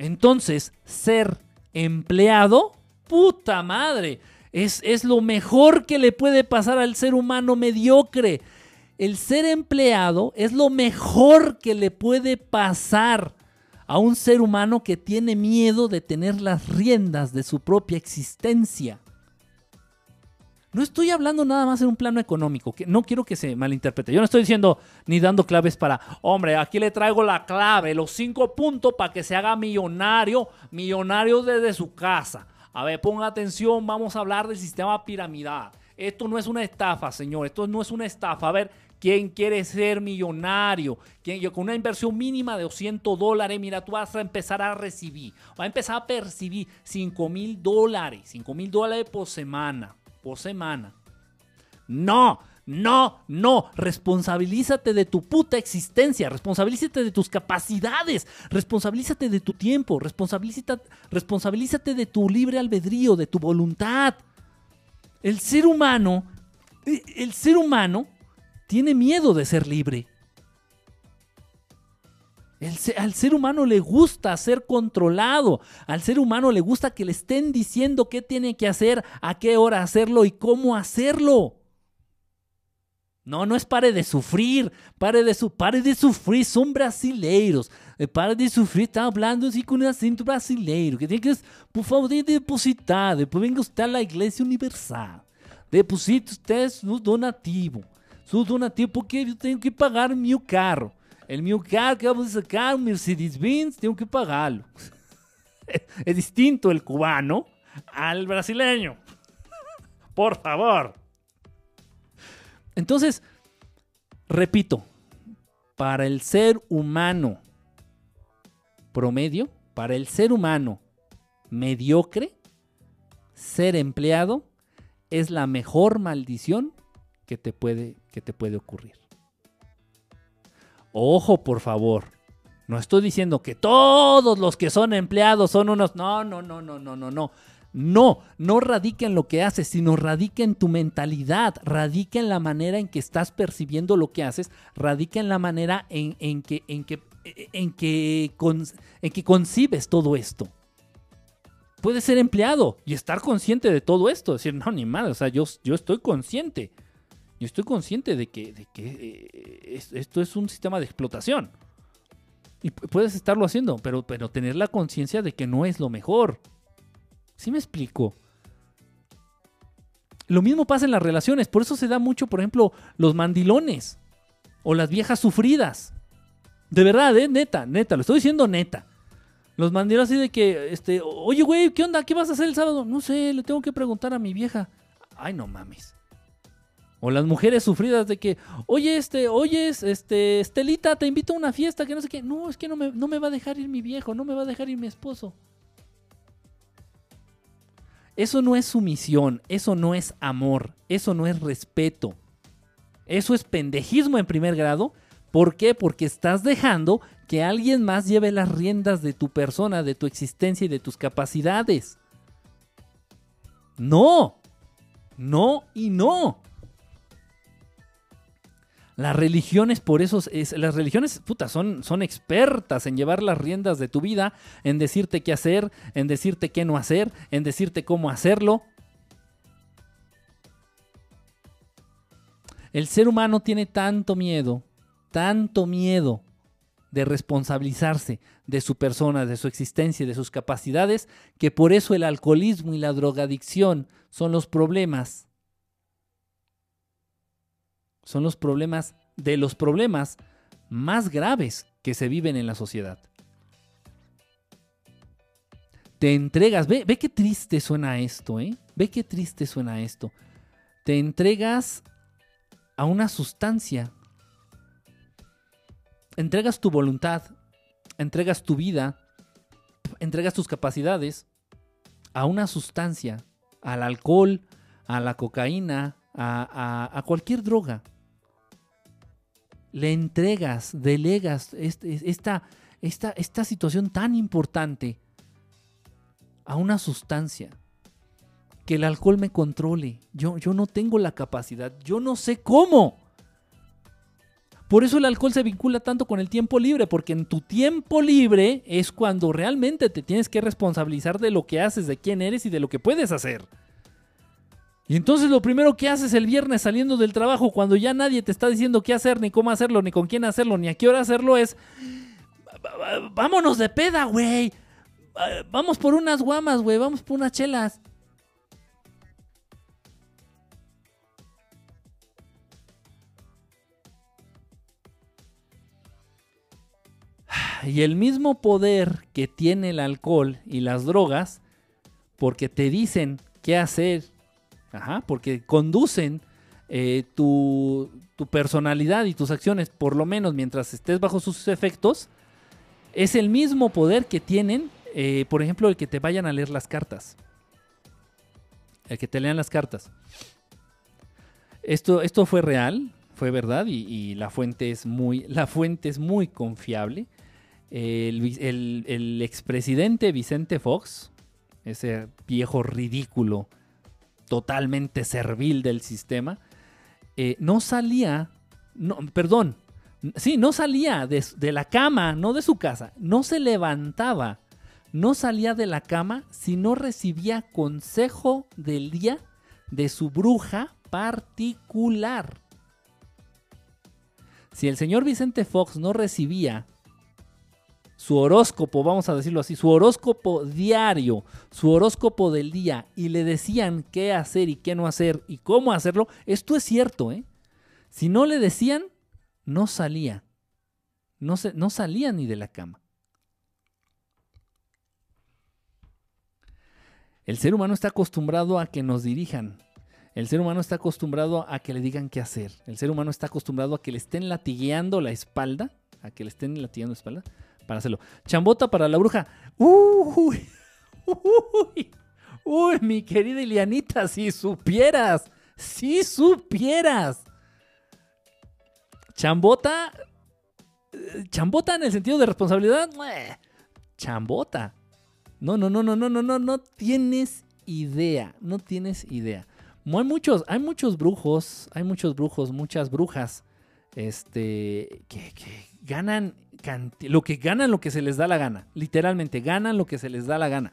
S2: Entonces, ser empleado, puta madre, es, es lo mejor que le puede pasar al ser humano mediocre el ser empleado es lo mejor que le puede pasar a un ser humano que tiene miedo de tener las riendas de su propia existencia. No estoy hablando nada más en un plano económico, que no quiero que se malinterprete. Yo no estoy diciendo ni dando claves para, hombre, aquí le traigo la clave, los cinco puntos para que se haga millonario, millonario desde su casa. A ver, ponga atención, vamos a hablar del sistema piramidal. Esto no es una estafa, señor, esto no es una estafa. A ver, ¿Quién quiere ser millonario? ¿Quién, yo, con una inversión mínima de 200 dólares, mira, tú vas a empezar a recibir, va a empezar a percibir 5 mil dólares, 5 mil dólares por semana, por semana. No, no, no, responsabilízate de tu puta existencia, responsabilízate de tus capacidades, responsabilízate de tu tiempo, responsabilízate, de tu libre albedrío, de tu voluntad. El ser humano, el ser humano tiene miedo de ser libre. Al ser humano le gusta ser controlado. Al ser humano le gusta que le estén diciendo qué tiene que hacer, a qué hora hacerlo y cómo hacerlo. No, no es pare de sufrir, pare de, su, pare de sufrir, son brasileiros. Eh, pare de sufrir, está hablando así con un acento brasileiro. Que tiene que, por favor, depositar. Después venga usted a la iglesia universal. Deposite usted su donativo su donativo porque eu tenho que pagar meu carro. O meu carro que vamos sacar, um Mercedes-Benz, tenho que pagá-lo. É *laughs* distinto el cubano al brasileño. Por favor. Entonces, repito, para el ser humano promedio, para el ser humano mediocre, ser empleado es la mejor maldición que te puede, que te puede ocurrir. Ojo, por favor. No estoy diciendo que todos los que son empleados son unos... No, no, no, no, no, no, no. No, no radica en lo que haces, sino radica en tu mentalidad, radica en la manera en que estás percibiendo lo que haces, radica en la manera en, en que, en, que, en, que en que concibes todo esto. Puedes ser empleado y estar consciente de todo esto, decir, no, ni madre, o sea, yo, yo estoy consciente, yo estoy consciente de que, eh, esto es un sistema de explotación. Y puedes estarlo haciendo, pero, pero tener la conciencia de que no es lo mejor. ¿Sí me explico? Lo mismo pasa en las relaciones, por eso se da mucho, por ejemplo, los mandilones o las viejas sufridas. De verdad, ¿eh? neta, neta, lo estoy diciendo neta. Los mandilones así de que, este, oye, güey, ¿qué onda? ¿Qué vas a hacer el sábado? No sé, le tengo que preguntar a mi vieja. Ay, no mames. O las mujeres sufridas de que, oye, este, oye, este, Estelita, te invito a una fiesta, que no sé qué. No, es que no me, no me va a dejar ir mi viejo, no me va a dejar ir mi esposo. Eso no es sumisión, eso no es amor, eso no es respeto. Eso es pendejismo en primer grado. ¿Por qué? Porque estás dejando que alguien más lleve las riendas de tu persona, de tu existencia y de tus capacidades. No, no y no. Las religiones, por eso, es, las religiones, puta, son, son expertas en llevar las riendas de tu vida, en decirte qué hacer, en decirte qué no hacer, en decirte cómo hacerlo. El ser humano tiene tanto miedo, tanto miedo de responsabilizarse de su persona, de su existencia y de sus capacidades, que por eso el alcoholismo y la drogadicción son los problemas son los problemas de los problemas más graves que se viven en la sociedad. Te entregas, ve, ve qué triste suena esto, ¿eh? Ve qué triste suena esto. Te entregas a una sustancia. Entregas tu voluntad, entregas tu vida, entregas tus capacidades a una sustancia, al alcohol, a la cocaína, a, cualquier droga. Le entregas, delegas este, esta, esta, esta situación tan importante a una sustancia. Que el alcohol me controle. Yo, yo no tengo la capacidad. Yo no sé cómo. Por eso el alcohol se vincula tanto con el tiempo libre, porque en tu tiempo libre es cuando realmente te tienes que responsabilizar de lo que haces, de quién eres y de lo que puedes hacer. Y entonces lo primero que haces el viernes saliendo del trabajo, cuando ya nadie te está diciendo qué hacer, ni cómo hacerlo, ni con quién hacerlo, ni a qué hora hacerlo, es... Vámonos de peda, güey. Vamos por unas guamas, güey. Vamos por unas chelas. Y el mismo poder que tiene el alcohol y las drogas, porque te dicen qué hacer Ajá, porque conducen eh, tu, personalidad y tus acciones, por lo menos mientras estés bajo sus efectos, es el mismo poder que tienen, eh, por ejemplo, el que te vayan a leer las cartas. El que te lean las cartas. Esto, esto fue real, fue verdad, y, la, fuente es muy, *laughs* la fuente es muy confiable. El, el, el expresidente Vicente Fox, ese viejo ridículo totalmente servil del sistema, eh, no salía, no, perdón, sí, no salía de, de la cama, no de su casa, no se levantaba, no salía de la cama si no recibía consejo del día de su bruja particular. Si el señor Vicente Fox no recibía su horóscopo, vamos a decirlo así, su horóscopo diario, su horóscopo del día, y le decían qué hacer y qué no hacer y cómo hacerlo, esto es cierto, ¿eh? Si no le decían, no salía. No, se, no salía ni de la cama. El ser humano está acostumbrado a que nos dirijan. El ser humano está acostumbrado a que le digan qué hacer. El ser humano está acostumbrado a que le estén latigueando la espalda, a que le estén latigueando la espalda para hacerlo. Chambota para la bruja. Uy, uy, uy, mi querida Ilianita, si supieras, si supieras. Chambota, eh, chambota en el sentido de responsabilidad, chambota. No, no, no, no, no, no, no, no tienes idea, no tienes idea. Hay muchos, hay muchos brujos, hay muchos brujos, muchas brujas, este, que, que ganan lo que ganan lo que se les da la gana, literalmente ganan lo que se les da la gana.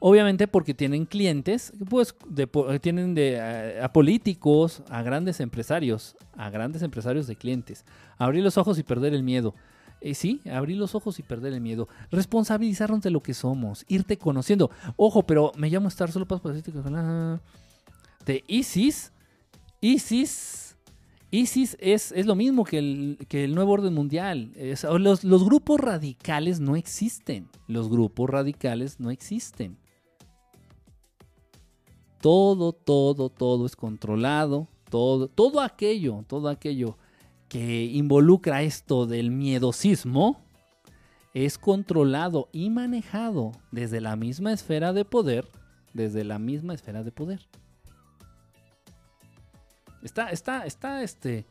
S2: Obviamente porque tienen clientes, pues po- tienen de, eh, a políticos, a grandes empresarios, a grandes empresarios de clientes. Abrir los ojos y perder el miedo. Eh, sí, abrir los ojos y perder el miedo. Responsabilizarnos de lo que somos, irte conociendo. Ojo, pero me llamo Star solo para decirte que de ISIS. ISIS. ISIS es, es lo mismo que el, que el nuevo orden mundial. Los, los grupos radicales no existen. Los grupos radicales no existen. Todo, todo, todo es controlado. Todo, todo aquello, todo aquello que involucra esto del miedosismo es controlado y manejado desde la misma esfera de poder, desde la misma esfera de poder. Está, está, está, este,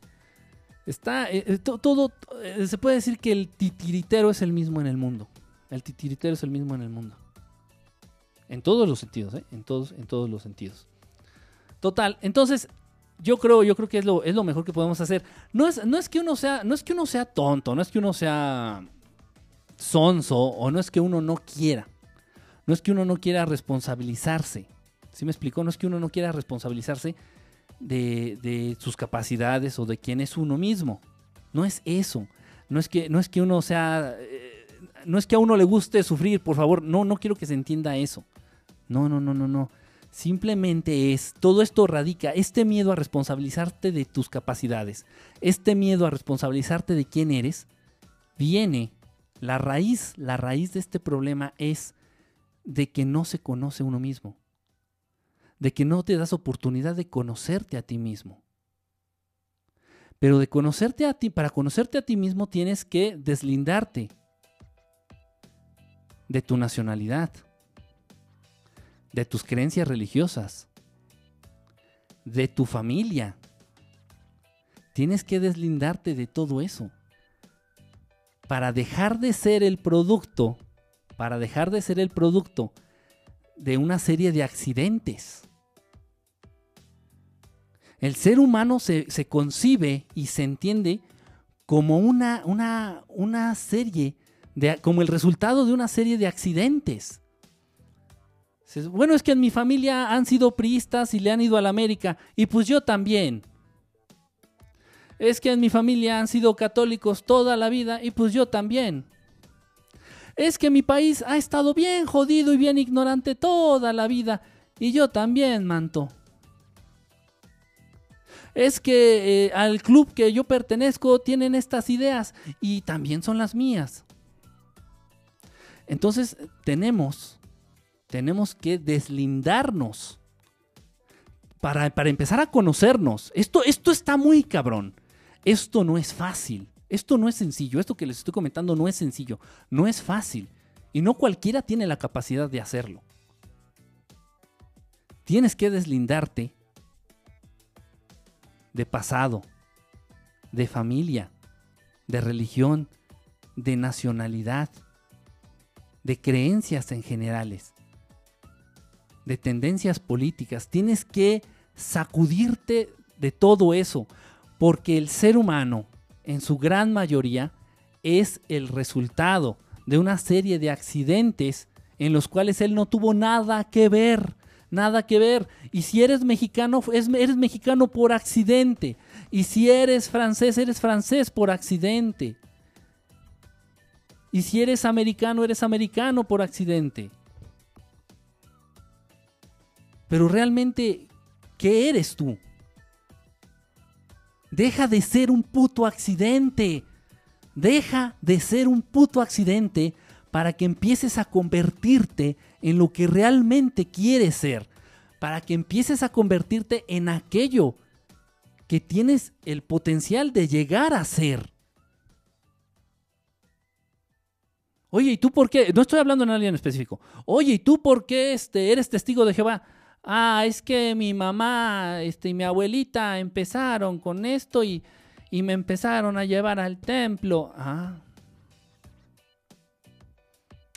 S2: está, eh, eh, to- todo, eh, se puede decir que el titiritero es el mismo en el mundo. El titiritero es el mismo en el mundo. En todos los sentidos, ¿eh? En todos, en todos los sentidos. Total, entonces, yo creo, yo creo que es lo, es lo mejor que podemos hacer. No es, no es que uno sea, no es que uno sea tonto, no es que uno sea sonso, o no es que uno no quiera. No es que uno no quiera responsabilizarse. ¿Sí me explico? No es que uno no quiera responsabilizarse de, sus capacidades o de quién es uno mismo. No es eso. No es que, no es que uno sea. eh, no es que a uno le guste sufrir, por favor. No, no quiero que se entienda eso. No, no, no, no, no. Simplemente es, todo esto radica, este miedo a responsabilizarte de tus capacidades, este miedo a responsabilizarte de quién eres, viene, la raíz, la raíz de este problema es de que no se conoce uno mismo, de que no te das oportunidad de conocerte a ti mismo. Pero de conocerte a ti, para conocerte a ti mismo tienes que deslindarte de tu nacionalidad, de tus creencias religiosas, de tu familia. Tienes que deslindarte de todo eso. Para dejar de ser el producto, para dejar de ser el producto de una serie de accidentes. El ser humano se, se concibe y se entiende como una, una, una serie, de, como el resultado de una serie de accidentes. Bueno, es que en mi familia han sido priistas y le han ido a la América, y pues yo también. Es que en mi familia han sido católicos toda la vida, y pues yo también. Es que mi país ha estado bien jodido y bien ignorante toda la vida, y yo también, manto. Es que eh, al club que yo pertenezco tienen estas ideas y también son las mías. Entonces tenemos, tenemos que deslindarnos para, para empezar a conocernos. Esto, esto está muy cabrón. Esto no es fácil. Esto no es sencillo. Esto que les estoy comentando no es sencillo. No es fácil. Y no cualquiera tiene la capacidad de hacerlo. Tienes que deslindarte de pasado, de familia, de religión, de nacionalidad, de creencias en generales, de tendencias políticas. Tienes que sacudirte de todo eso, porque el ser humano, en su gran mayoría, es el resultado de una serie de accidentes en los cuales él no tuvo nada que ver. Nada que ver. Y si eres mexicano, es- eres mexicano por accidente. Y si eres francés, eres francés por accidente. Y si eres americano, eres americano por accidente. Pero realmente, ¿qué eres tú? Deja de ser un puto accidente. Deja de ser un puto accidente para que empieces a convertirte en lo que realmente quieres ser. Para que empieces a convertirte en aquello que tienes el potencial de llegar a ser. Oye, ¿y tú por qué? No estoy hablando en alguien específico. Oye, ¿y tú por qué este, eres testigo de Jehová? Ah, es que mi mamá este, y mi abuelita empezaron con esto y, y me empezaron a llevar al templo. Ah.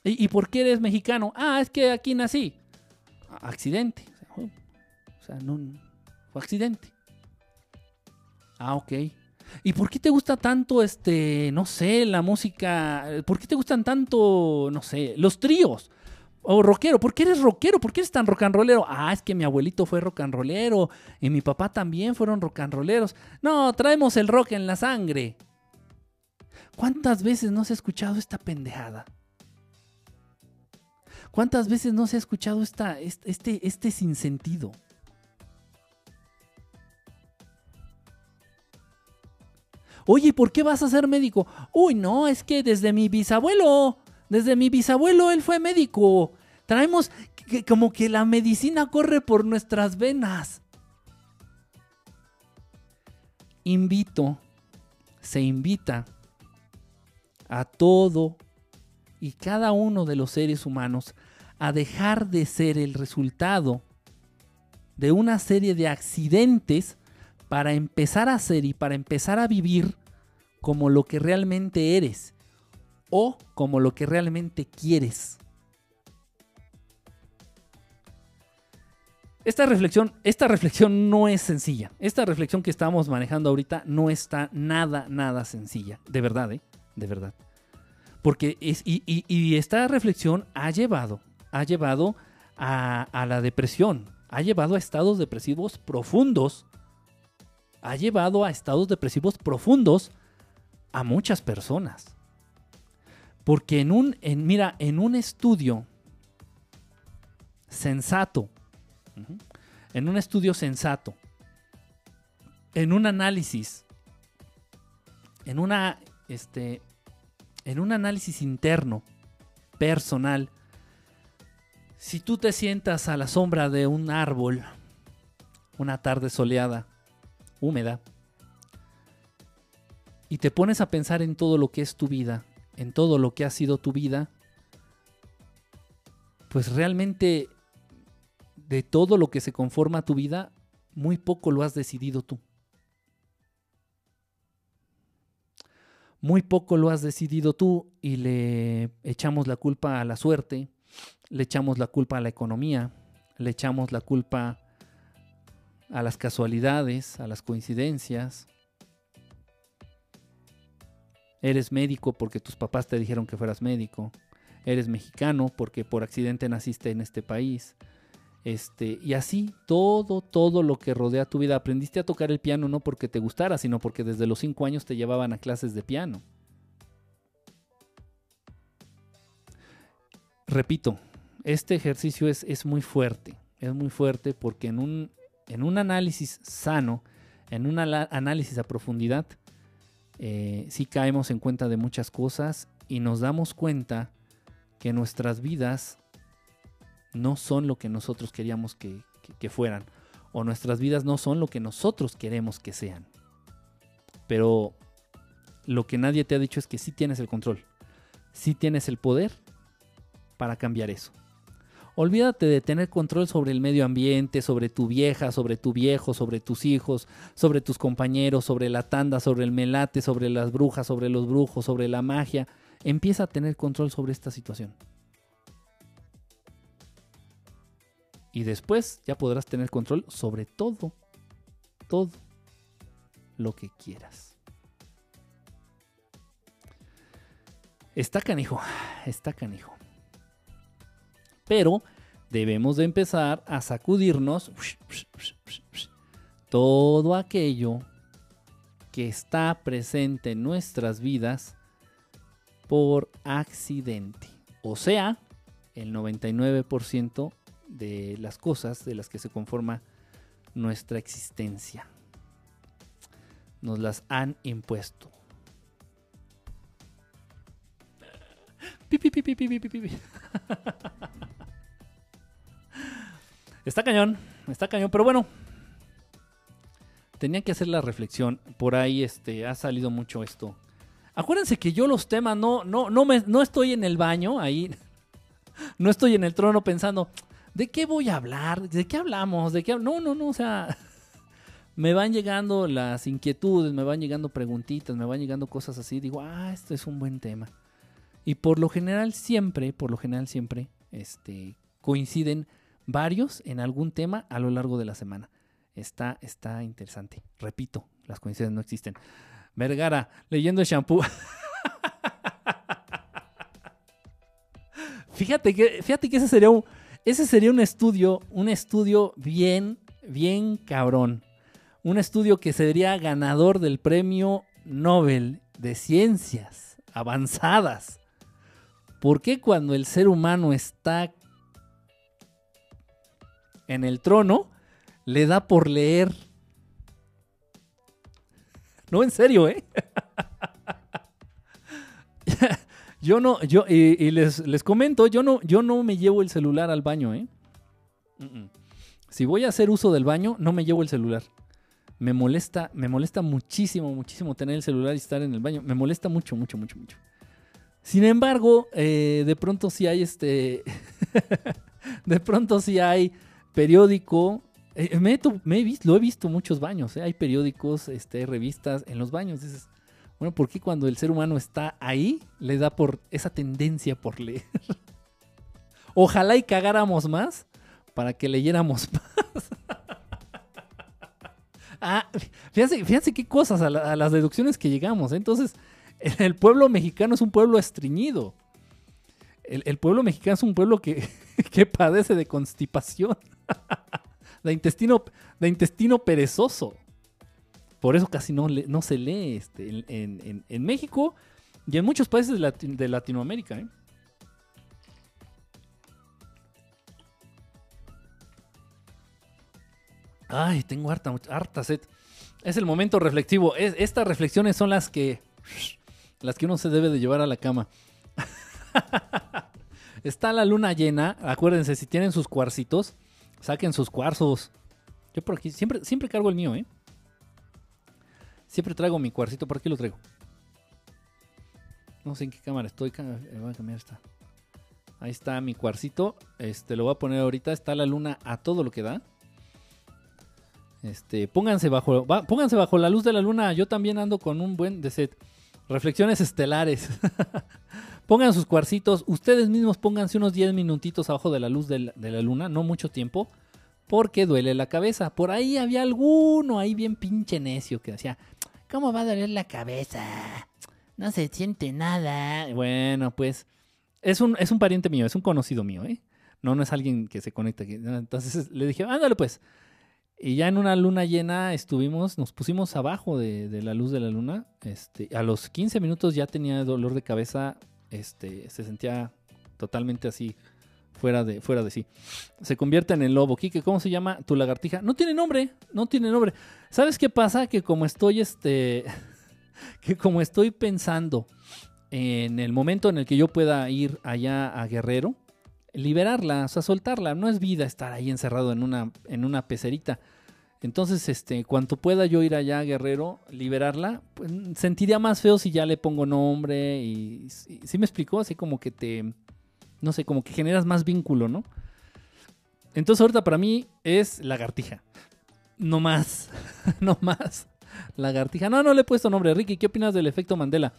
S2: ¿Y, por qué eres mexicano? Ah, es que aquí nací. Accidente. O sea, no, fue accidente. Ah, ok. ¿Y por qué te gusta tanto, este, no sé, la música? ¿Por qué te gustan tanto, no sé, los tríos? O rockero, ¿por qué eres rockero? ¿Por qué eres tan rock and rollero? Ah, es que mi abuelito fue rock and rollero y mi papá también fueron rock and rolleros. No, traemos el rock en la sangre. ¿Cuántas veces no se ha escuchado esta pendejada? ¿Cuántas veces no se ha escuchado esta, este, este sinsentido? Oye, ¿por qué vas a ser médico? Uy, no, es que desde mi bisabuelo, desde mi bisabuelo él fue médico. Traemos que, como que la medicina corre por nuestras venas. Invito, se invita a todo y cada uno de los seres humanos a dejar de ser el resultado de una serie de accidentes para empezar a ser y para empezar a vivir como lo que realmente eres o como lo que realmente quieres. Esta reflexión, esta reflexión no es sencilla. Esta reflexión que estamos manejando ahorita no está nada, nada sencilla. De verdad, ¿eh? De verdad. Porque es, y, esta reflexión ha llevado, ha llevado a, a la depresión, ha llevado a estados depresivos profundos ha llevado a estados depresivos profundos a muchas personas. Porque en un, en, mira, en un estudio sensato, en un estudio sensato, en un análisis, en una, este, en un análisis interno, personal, si tú te sientas a la sombra de un árbol, una tarde soleada, húmeda, y te pones a pensar en todo lo que es tu vida, en todo lo que ha sido tu vida, pues realmente de todo lo que se conforma tu vida, muy poco lo has decidido tú. Muy poco lo has decidido tú y le echamos la culpa a la suerte, le echamos la culpa a la economía, le echamos la culpa a las casualidades, a las coincidencias. Eres médico porque tus papás te dijeron que fueras médico. Eres mexicano porque por accidente naciste en este país. Este, y así todo, todo lo que rodea tu vida. Aprendiste a tocar el piano no porque te gustara, sino porque desde los cinco años te llevaban a clases de piano. Repito, este ejercicio es, es muy fuerte. Es muy fuerte porque en un, en un análisis sano, en un análisis a profundidad, eh, sí caemos en cuenta de muchas cosas y nos damos cuenta que nuestras vidas no son lo que nosotros queríamos que, fueran, o nuestras vidas no son lo que nosotros queremos que sean. Pero lo que nadie te ha dicho es que sí tienes el control, sí tienes el poder para cambiar eso. Olvídate de tener control sobre el medio ambiente, sobre tu vieja, sobre tu viejo, sobre tus hijos, sobre tus compañeros, sobre la tanda, sobre el melate, sobre las brujas, sobre los brujos, sobre la magia. Empieza a tener control sobre esta situación. Y después ya podrás tener control sobre todo, todo lo que quieras. Está canijo, está canijo. Pero debemos de empezar a sacudirnos todo aquello que está presente en nuestras vidas por accidente. O sea, el 99% de las cosas de las que se conforma nuestra existencia. Nos las han impuesto. Está cañón, está cañón, pero bueno. Tenía que hacer la reflexión. Por ahí este, ha salido mucho esto. Acuérdense que yo los temas no, no, no, me, no estoy en el baño ahí. *laughs* No estoy en el trono pensando, ¿de qué voy a hablar? ¿De qué hablamos? ¿De qué No, no, no, o sea. *laughs* me van llegando las inquietudes, me van llegando preguntitas, me van llegando cosas así. Digo, ah, este es un buen tema. Y por lo general siempre, por lo general siempre, este, coinciden varios en algún tema a lo largo de la semana. Está, está interesante. Repito, las coincidencias no existen. Vergara, leyendo el shampoo. *laughs* fíjate que, fíjate que ese sería un, ese sería un estudio, un estudio bien, bien cabrón. Un estudio que sería ganador del premio Nobel de Ciencias Avanzadas. ¿Por qué cuando el ser humano está en el trono, le da por leer? No, en serio, ¿eh? *laughs* yo no, yo, y, les, les, comento, yo no, yo no me llevo el celular al baño, ¿eh? Si voy a hacer uso del baño, no me llevo el celular. Me molesta, me molesta muchísimo, muchísimo tener el celular y estar en el baño. Me molesta mucho, mucho, mucho, mucho. Sin embargo, eh, de pronto sí hay este. *laughs* de pronto sí hay periódico. Eh, me, he visto, lo he visto muchos baños. Eh. Hay periódicos, este, revistas en los baños. Dices, bueno, ¿por qué cuando el ser humano está ahí le da por esa tendencia por leer? *laughs* Ojalá y cagáramos más para que leyéramos *laughs* más. ah, fíjense, fíjense qué cosas a, las deducciones que llegamos. Entonces, el pueblo mexicano es un pueblo estreñido. El, pueblo mexicano es un pueblo que, *laughs* padece de constipación, de, intestino, de intestino perezoso. Por eso casi no, no se lee este, en, México y en muchos países de, Latinoamérica. ¿eh? Ay, tengo harta, harta sed. Es el momento reflexivo. estas reflexiones son las que las que uno se debe de llevar a la cama. *laughs* Está la luna llena. Acuérdense, si tienen sus cuarcitos, saquen sus cuarzos. Yo por aquí siempre, siempre cargo el mío, ¿eh? Siempre traigo mi cuarcito. ¿Por aquí lo traigo? No sé en qué cámara estoy. Eh, voy a cambiar esta. Ahí está mi cuarcito. Este lo voy a poner ahorita. Está la luna a todo lo que da. Este, pónganse bajo, pónganse bajo la luz de la luna. Yo también ando con un buen de set. Reflexiones estelares. *laughs* Pongan sus cuarcitos. Ustedes mismos pónganse unos 10 minutitos abajo de la luz de la, luna, no mucho tiempo, porque duele la cabeza. Por ahí había alguno ahí bien pinche necio que decía, ¿cómo va a doler la cabeza? No se siente nada. Bueno, pues es un, es un pariente mío, es un conocido mío, ¿eh? No, no es alguien que se conecta. Entonces le dije, ándale pues. Y ya en una luna llena estuvimos, nos pusimos abajo de, la luz de la luna. Este, a los 15 minutos ya tenía dolor de cabeza, este, se sentía totalmente así, fuera de, fuera de sí. Se convierte en el lobo. Kike, ¿cómo se llama tu lagartija? No tiene nombre, no tiene nombre. ¿Sabes qué pasa? Que como estoy, este, *laughs* que como estoy pensando en el momento en el que yo pueda ir allá a Guerrero, liberarla, o sea, soltarla. No es vida estar ahí encerrado en una, en una pecerita. Entonces, este, cuanto pueda yo ir allá, Guerrero, liberarla, pues, sentiría más feo si ya le pongo nombre y, si me explicó, así como que te, no sé, como que generas más vínculo, ¿no? Entonces ahorita para mí es lagartija. No más, *laughs* no más. Lagartija. No, no le he puesto nombre. Ricky, ¿qué opinas del efecto Mandela?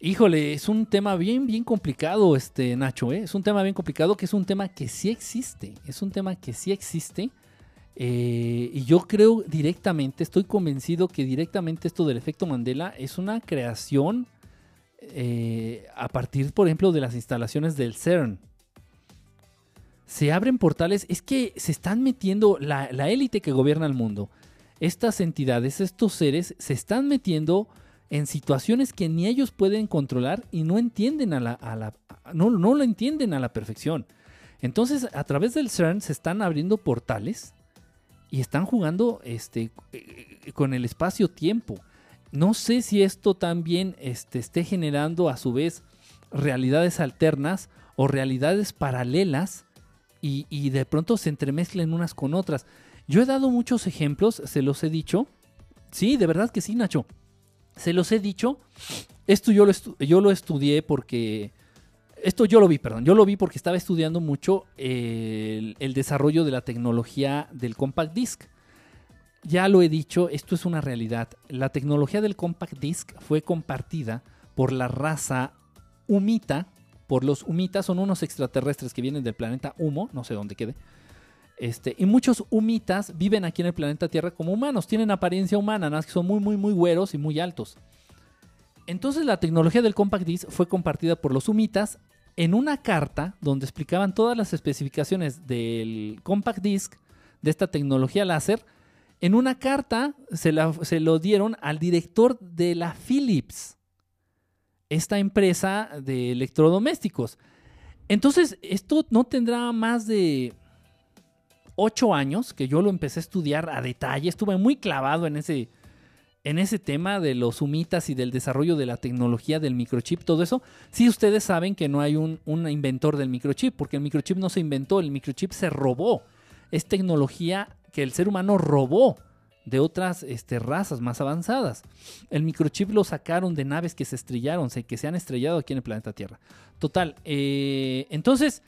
S2: Híjole, es un tema bien, bien complicado, este Nacho, ¿eh? Es un tema bien complicado, que es un tema que sí existe. Es un tema que sí existe. Eh, y yo creo directamente, estoy convencido que directamente esto del efecto Mandela es una creación eh, a partir, por ejemplo, de las instalaciones del CERN. Se abren portales, es que se están metiendo la élite que gobierna el mundo. Estas entidades, estos seres, se están metiendo en situaciones que ni ellos pueden controlar y no entienden a la, no, lo entienden a la perfección. Entonces, a través del CERN se están abriendo portales y están jugando este, eh, con el espacio-tiempo. No sé si esto también este, esté generando a su vez realidades alternas o realidades paralelas y, de pronto se entremezclen unas con otras. Yo he dado muchos ejemplos, se los he dicho. Sí, de verdad que sí, Nacho. Se los he dicho. Esto yo lo estudié porque... Esto yo lo vi, perdón. Yo lo vi porque estaba estudiando mucho el, desarrollo de la tecnología del compact disc. Ya lo he dicho, esto es una realidad. La tecnología del compact disc fue compartida por la raza humita, por los humitas, son unos extraterrestres que vienen del planeta Humo, no sé dónde quede. Este, y muchos humitas viven aquí en el planeta Tierra como humanos, tienen apariencia humana, nada más que son muy, muy, muy güeros y muy altos. Entonces la tecnología del compact disc fue compartida por los humitas en una carta donde explicaban todas las especificaciones del compact disc, de esta tecnología láser. En una carta se, lo dieron al director de la Philips, esta empresa de electrodomésticos. Entonces, esto no tendrá más de ocho años que yo lo empecé a estudiar a detalle. Estuve muy clavado en ese, en ese tema de los humitas y del desarrollo de la tecnología del microchip, todo eso. Sí, ustedes saben que no hay un inventor del microchip, porque el microchip no se inventó, el microchip se robó. Es tecnología que el ser humano robó de otras este, razas más avanzadas. El microchip lo sacaron de naves que se estrellaron, que se han estrellado aquí en el planeta Tierra. Total, eh, entonces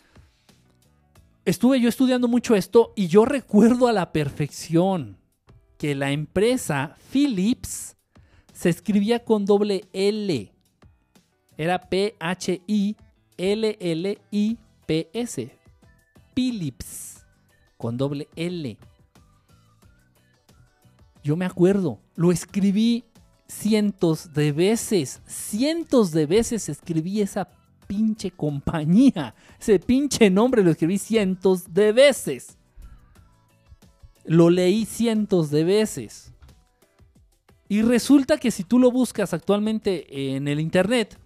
S2: estuve yo estudiando mucho esto y yo recuerdo a la perfección que la empresa Philips se escribía con doble L. Era P-H-I-L-L-I-P-S. Philips. Con doble L. Yo me acuerdo. Lo escribí cientos de veces. Cientos de veces escribí esa pinche compañía. Ese pinche nombre lo escribí cientos de veces. Lo leí cientos de veces. Y resulta que si tú lo buscas actualmente en el internet,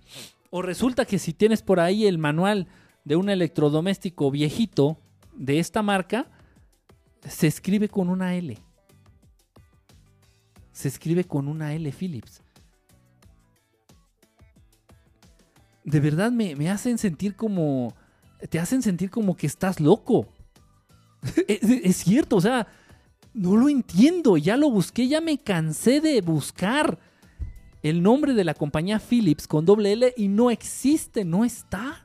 S2: o resulta que si tienes por ahí el manual de un electrodoméstico viejito de esta marca, se escribe con una L. Se escribe con una L Philips. De verdad me, me hacen sentir como... Te hacen sentir como que estás loco. *laughs* es, es cierto, o sea, no lo entiendo. Ya lo busqué, ya me cansé de buscar el nombre de la compañía Philips con doble L y no existe, no está.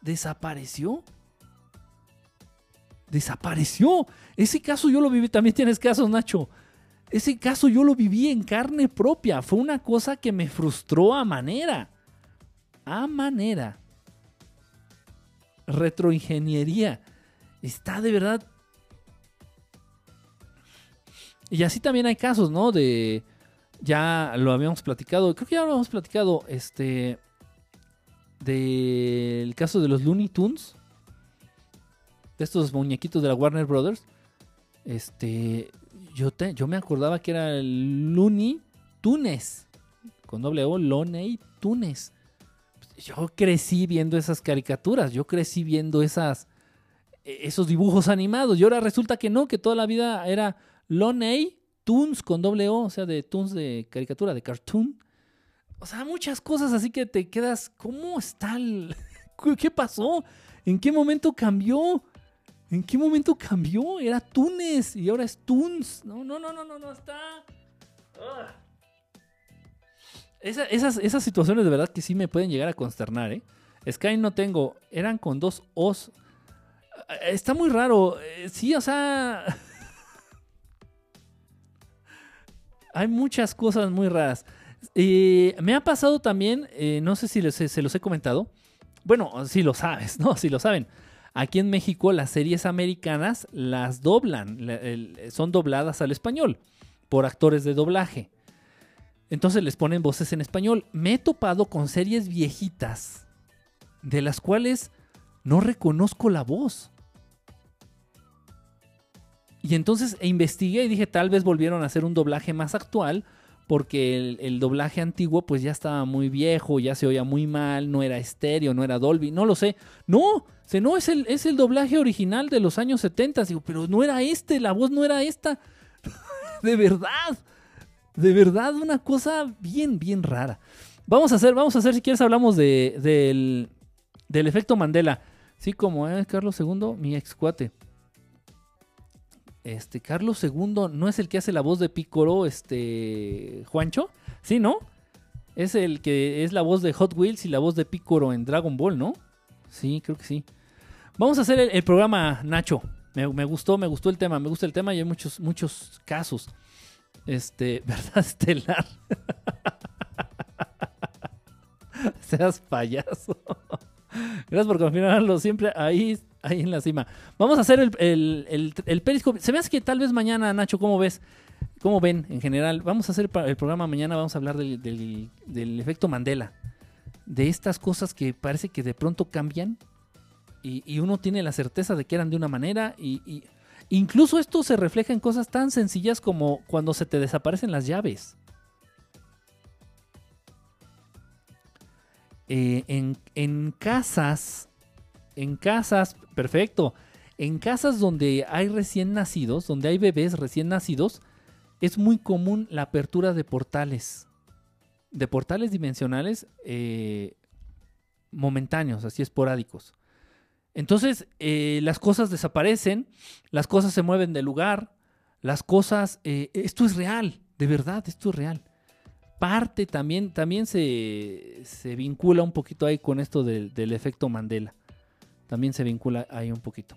S2: Desapareció. Desapareció. Ese caso yo lo viví, también tienes casos, Nacho. Ese caso yo lo viví en carne propia. Fue una cosa que me frustró a manera. A manera. Retroingeniería. Está de verdad. Y así también hay casos, ¿no? De. Ya lo habíamos platicado. Creo que ya lo habíamos platicado. Este. Del caso de los Looney Tunes. De estos muñequitos de la Warner Brothers. Este. Yo, te- yo me acordaba que era Looney Tunes. Con doble O, Loney Tunes. Yo crecí viendo esas caricaturas. Yo crecí viendo esas. e- Esos dibujos animados. Y ahora resulta que no, que toda la vida era Loney Tunes con doble O. O sea, de Tunes de caricatura, de cartoon. O sea, muchas cosas así que te quedas. ¿Cómo está el.? *laughs* ¿Qué pasó? ¿En qué momento cambió? ¿En qué momento cambió? Era Tunes y ahora es Tunes. No, no, no, no, no, no está. Esa- esas, esas situaciones de verdad que sí me pueden llegar a consternar, ¿eh? Sky no tengo, eran con dos O's. Eh, Está muy raro. eh, Sí, o sea. *laughs* Hay muchas cosas muy raras. Eh, me ha pasado también, eh, no sé si se los he comentado. Bueno, si lo sabes, ¿no? Si lo saben. Aquí en México las series americanas las doblan, son dobladas al español por actores de doblaje. Entonces les ponen voces en español. Me he topado con series viejitas de las cuales no reconozco la voz. Y entonces e investigué y dije, tal vez volvieron a hacer un doblaje más actual, porque el, el doblaje antiguo pues ya estaba muy viejo, ya se oía muy mal, no era estéreo, no era Dolby, no lo sé. No, no es el, es el doblaje original de los años 70. Digo, pero no era este, la voz no era esta. *laughs* de verdad, de verdad, una cosa bien, bien rara. Vamos a hacer, vamos a hacer, si quieres hablamos de, del, del efecto Mandela. Sí, como es Carlos II, mi ex cuate. Este, Carlos II no es el que hace la voz de Picoro, este, Juancho. Sí, ¿no? Es el que es la voz de Hot Wheels y la voz de Picoro en Dragon Ball, ¿no? Sí, creo que sí. Vamos a hacer el, programa, Nacho. Me, me gustó, me gustó el tema, me gusta el tema y hay muchos, muchos casos. Este, *laughs* ¿verdad, Estelar? *laughs* Seas payaso. Gracias por confirmarlo siempre ahí, ahí en la cima. Vamos a hacer el, el, el, periscope. Se me que tal vez mañana, Nacho, ¿cómo ves? ¿Cómo ven en general? Vamos a hacer el programa mañana, vamos a hablar del, del- del efecto Mandela. De estas cosas que parece que de pronto cambian y, uno tiene la certeza de que eran de una manera y, incluso esto se refleja en cosas tan sencillas como cuando se te desaparecen las llaves. Eh, en, en casas, en casas, perfecto, en casas donde hay recién nacidos, donde hay bebés recién nacidos, es muy común la apertura de portales, de portales dimensionales eh, momentáneos, así esporádicos. Entonces, eh, las cosas desaparecen, las cosas se mueven de lugar, las cosas, eh, esto es real, de verdad, esto es real. Parte también, también se, se vincula un poquito ahí con esto del- del efecto Mandela. También se vincula ahí un poquito.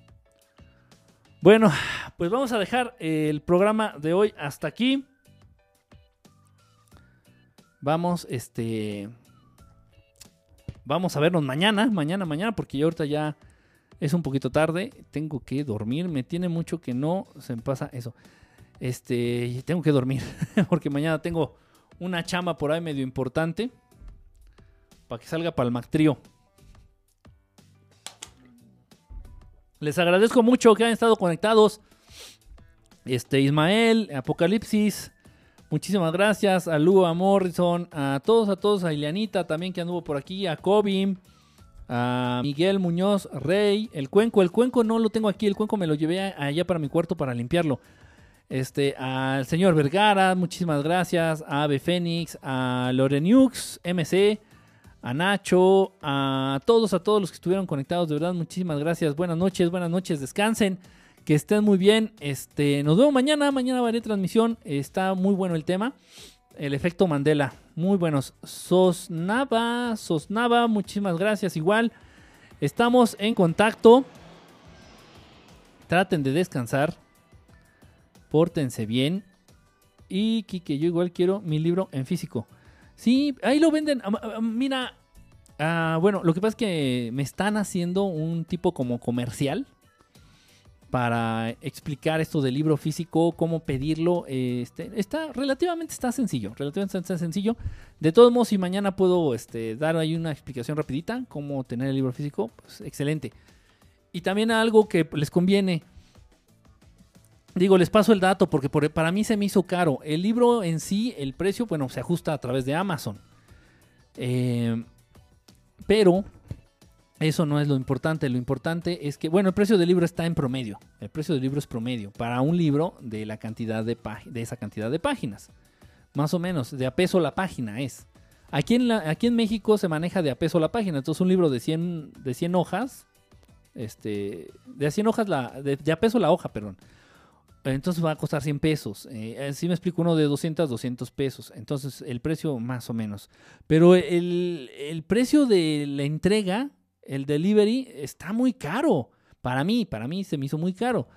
S2: Bueno, pues vamos a dejar el programa de hoy hasta aquí. Vamos, este. Vamos a vernos mañana, mañana, mañana, porque yo ahorita ya es un poquito tarde. Tengo que dormir. Me tiene mucho que no se pasa eso. Este, tengo que dormir, *laughs* porque mañana tengo una chamba por ahí medio importante. Para que salga para el Mactrío. Les agradezco mucho que hayan estado conectados. Este, Ismael, Apocalipsis, muchísimas gracias. A Lu, a Morrison, a todos, a todos, a Ileanita también que anduvo por aquí, a Kobe, a Miguel Muñoz, Rey, el cuenco. El cuenco no lo tengo aquí, el cuenco me lo llevé allá para mi cuarto para limpiarlo. Este, al señor Vergara, muchísimas gracias. A Ave Fénix, a Lorenux, MC, a Nacho, a todos, a todos los que estuvieron conectados, de verdad, muchísimas gracias. Buenas noches, buenas noches, descansen, que estén muy bien. Este, nos vemos mañana, mañana haber transmisión, está muy bueno el tema. El efecto Mandela, muy buenos. Sosnava, Sosnava, muchísimas gracias. Igual, estamos en contacto. Traten de descansar. Pórtense bien. Y Kike, yo igual quiero mi libro en físico. Sí, ahí lo venden. Ah, ah, Mira, ah, bueno, lo que pasa es que me están haciendo un tipo como comercial para explicar esto del libro físico, cómo pedirlo. Este, está relativamente está sencillo, relativamente está sencillo. De todos modos, si mañana puedo este, dar ahí una explicación rapidita, cómo tener el libro físico, pues excelente. Y también algo que les conviene. Digo, les paso el dato porque por- para mí se me hizo caro. El libro en sí, el precio, bueno, se ajusta a través de Amazon. Eh, pero eso no es lo importante. Lo importante es que, bueno, el precio del libro está en promedio. El precio del libro es promedio para un libro de la cantidad de, de esa cantidad de páginas. Más o menos, de a peso la página es. Aquí en, aquí en México se maneja de a peso la página. Entonces un libro de 100, de 100 hojas, este, de a 100 hojas, la, de, de peso la hoja, perdón. Entonces va a costar 100 pesos. Eh, si me explico, uno de 200, 200 pesos. Entonces el precio más o menos. Pero el, el precio de la entrega, el delivery, está muy caro. Para mí, para mí se me hizo muy caro.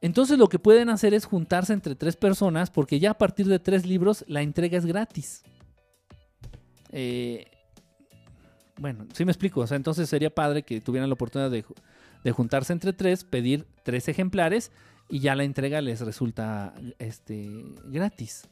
S2: Entonces lo que pueden hacer es juntarse entre tres personas porque ya a partir de tres libros la entrega es gratis. Eh, bueno, sí me explico. O sea, entonces sería padre que tuvieran la oportunidad de, de juntarse entre tres, pedir tres ejemplares y ya la entrega les resulta este, gratis.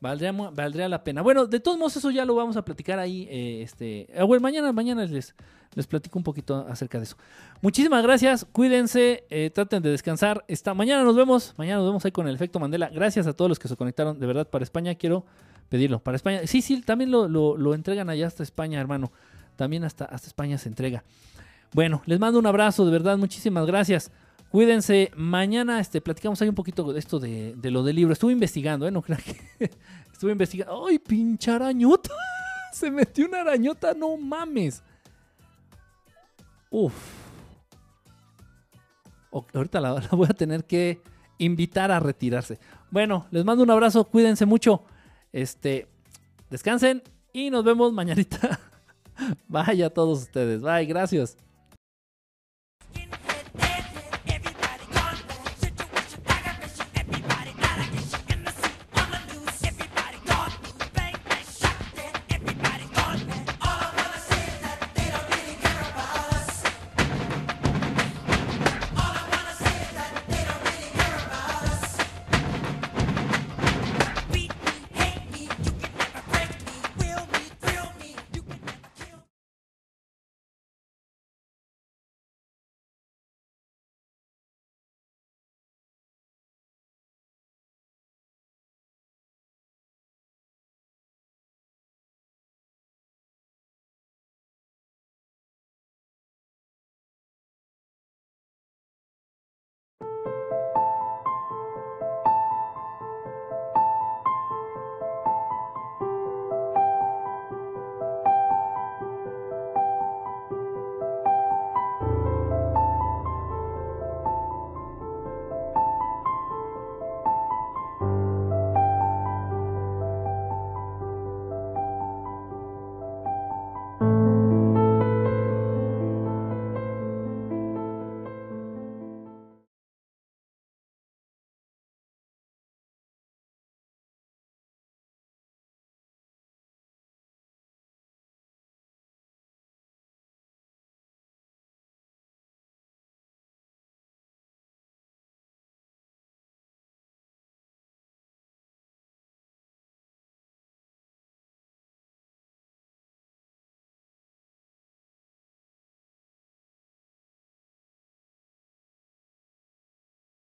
S2: Valdría, valdría la pena. Bueno, de todos modos, eso ya lo vamos a platicar ahí. eh, este, ah, bueno, mañana, mañana les, les platico un poquito acerca de eso. Muchísimas gracias, cuídense, eh, traten de descansar. Esta, mañana nos vemos, mañana nos vemos ahí con el efecto Mandela. Gracias a todos los que se conectaron, de verdad, para España quiero pedirlo. Para España, sí, sí, también lo, lo- lo entregan allá hasta España, hermano. También hasta, hasta España se entrega. Bueno, les mando un abrazo, de verdad, muchísimas gracias. Cuídense, mañana este, platicamos ahí un poquito de esto de, de lo del libro. Estuve investigando, ¿eh? No crean que... *laughs* Estuve investigando. ¡Ay, pinche arañota! *laughs* Se metió una arañota, no mames. Uf. Ahorita *laughs* la, voy a tener que invitar a retirarse. Bueno, les mando un abrazo, cuídense mucho. Este, descansen y nos vemos mañanita. Vaya a todos ustedes. Bye, gracias.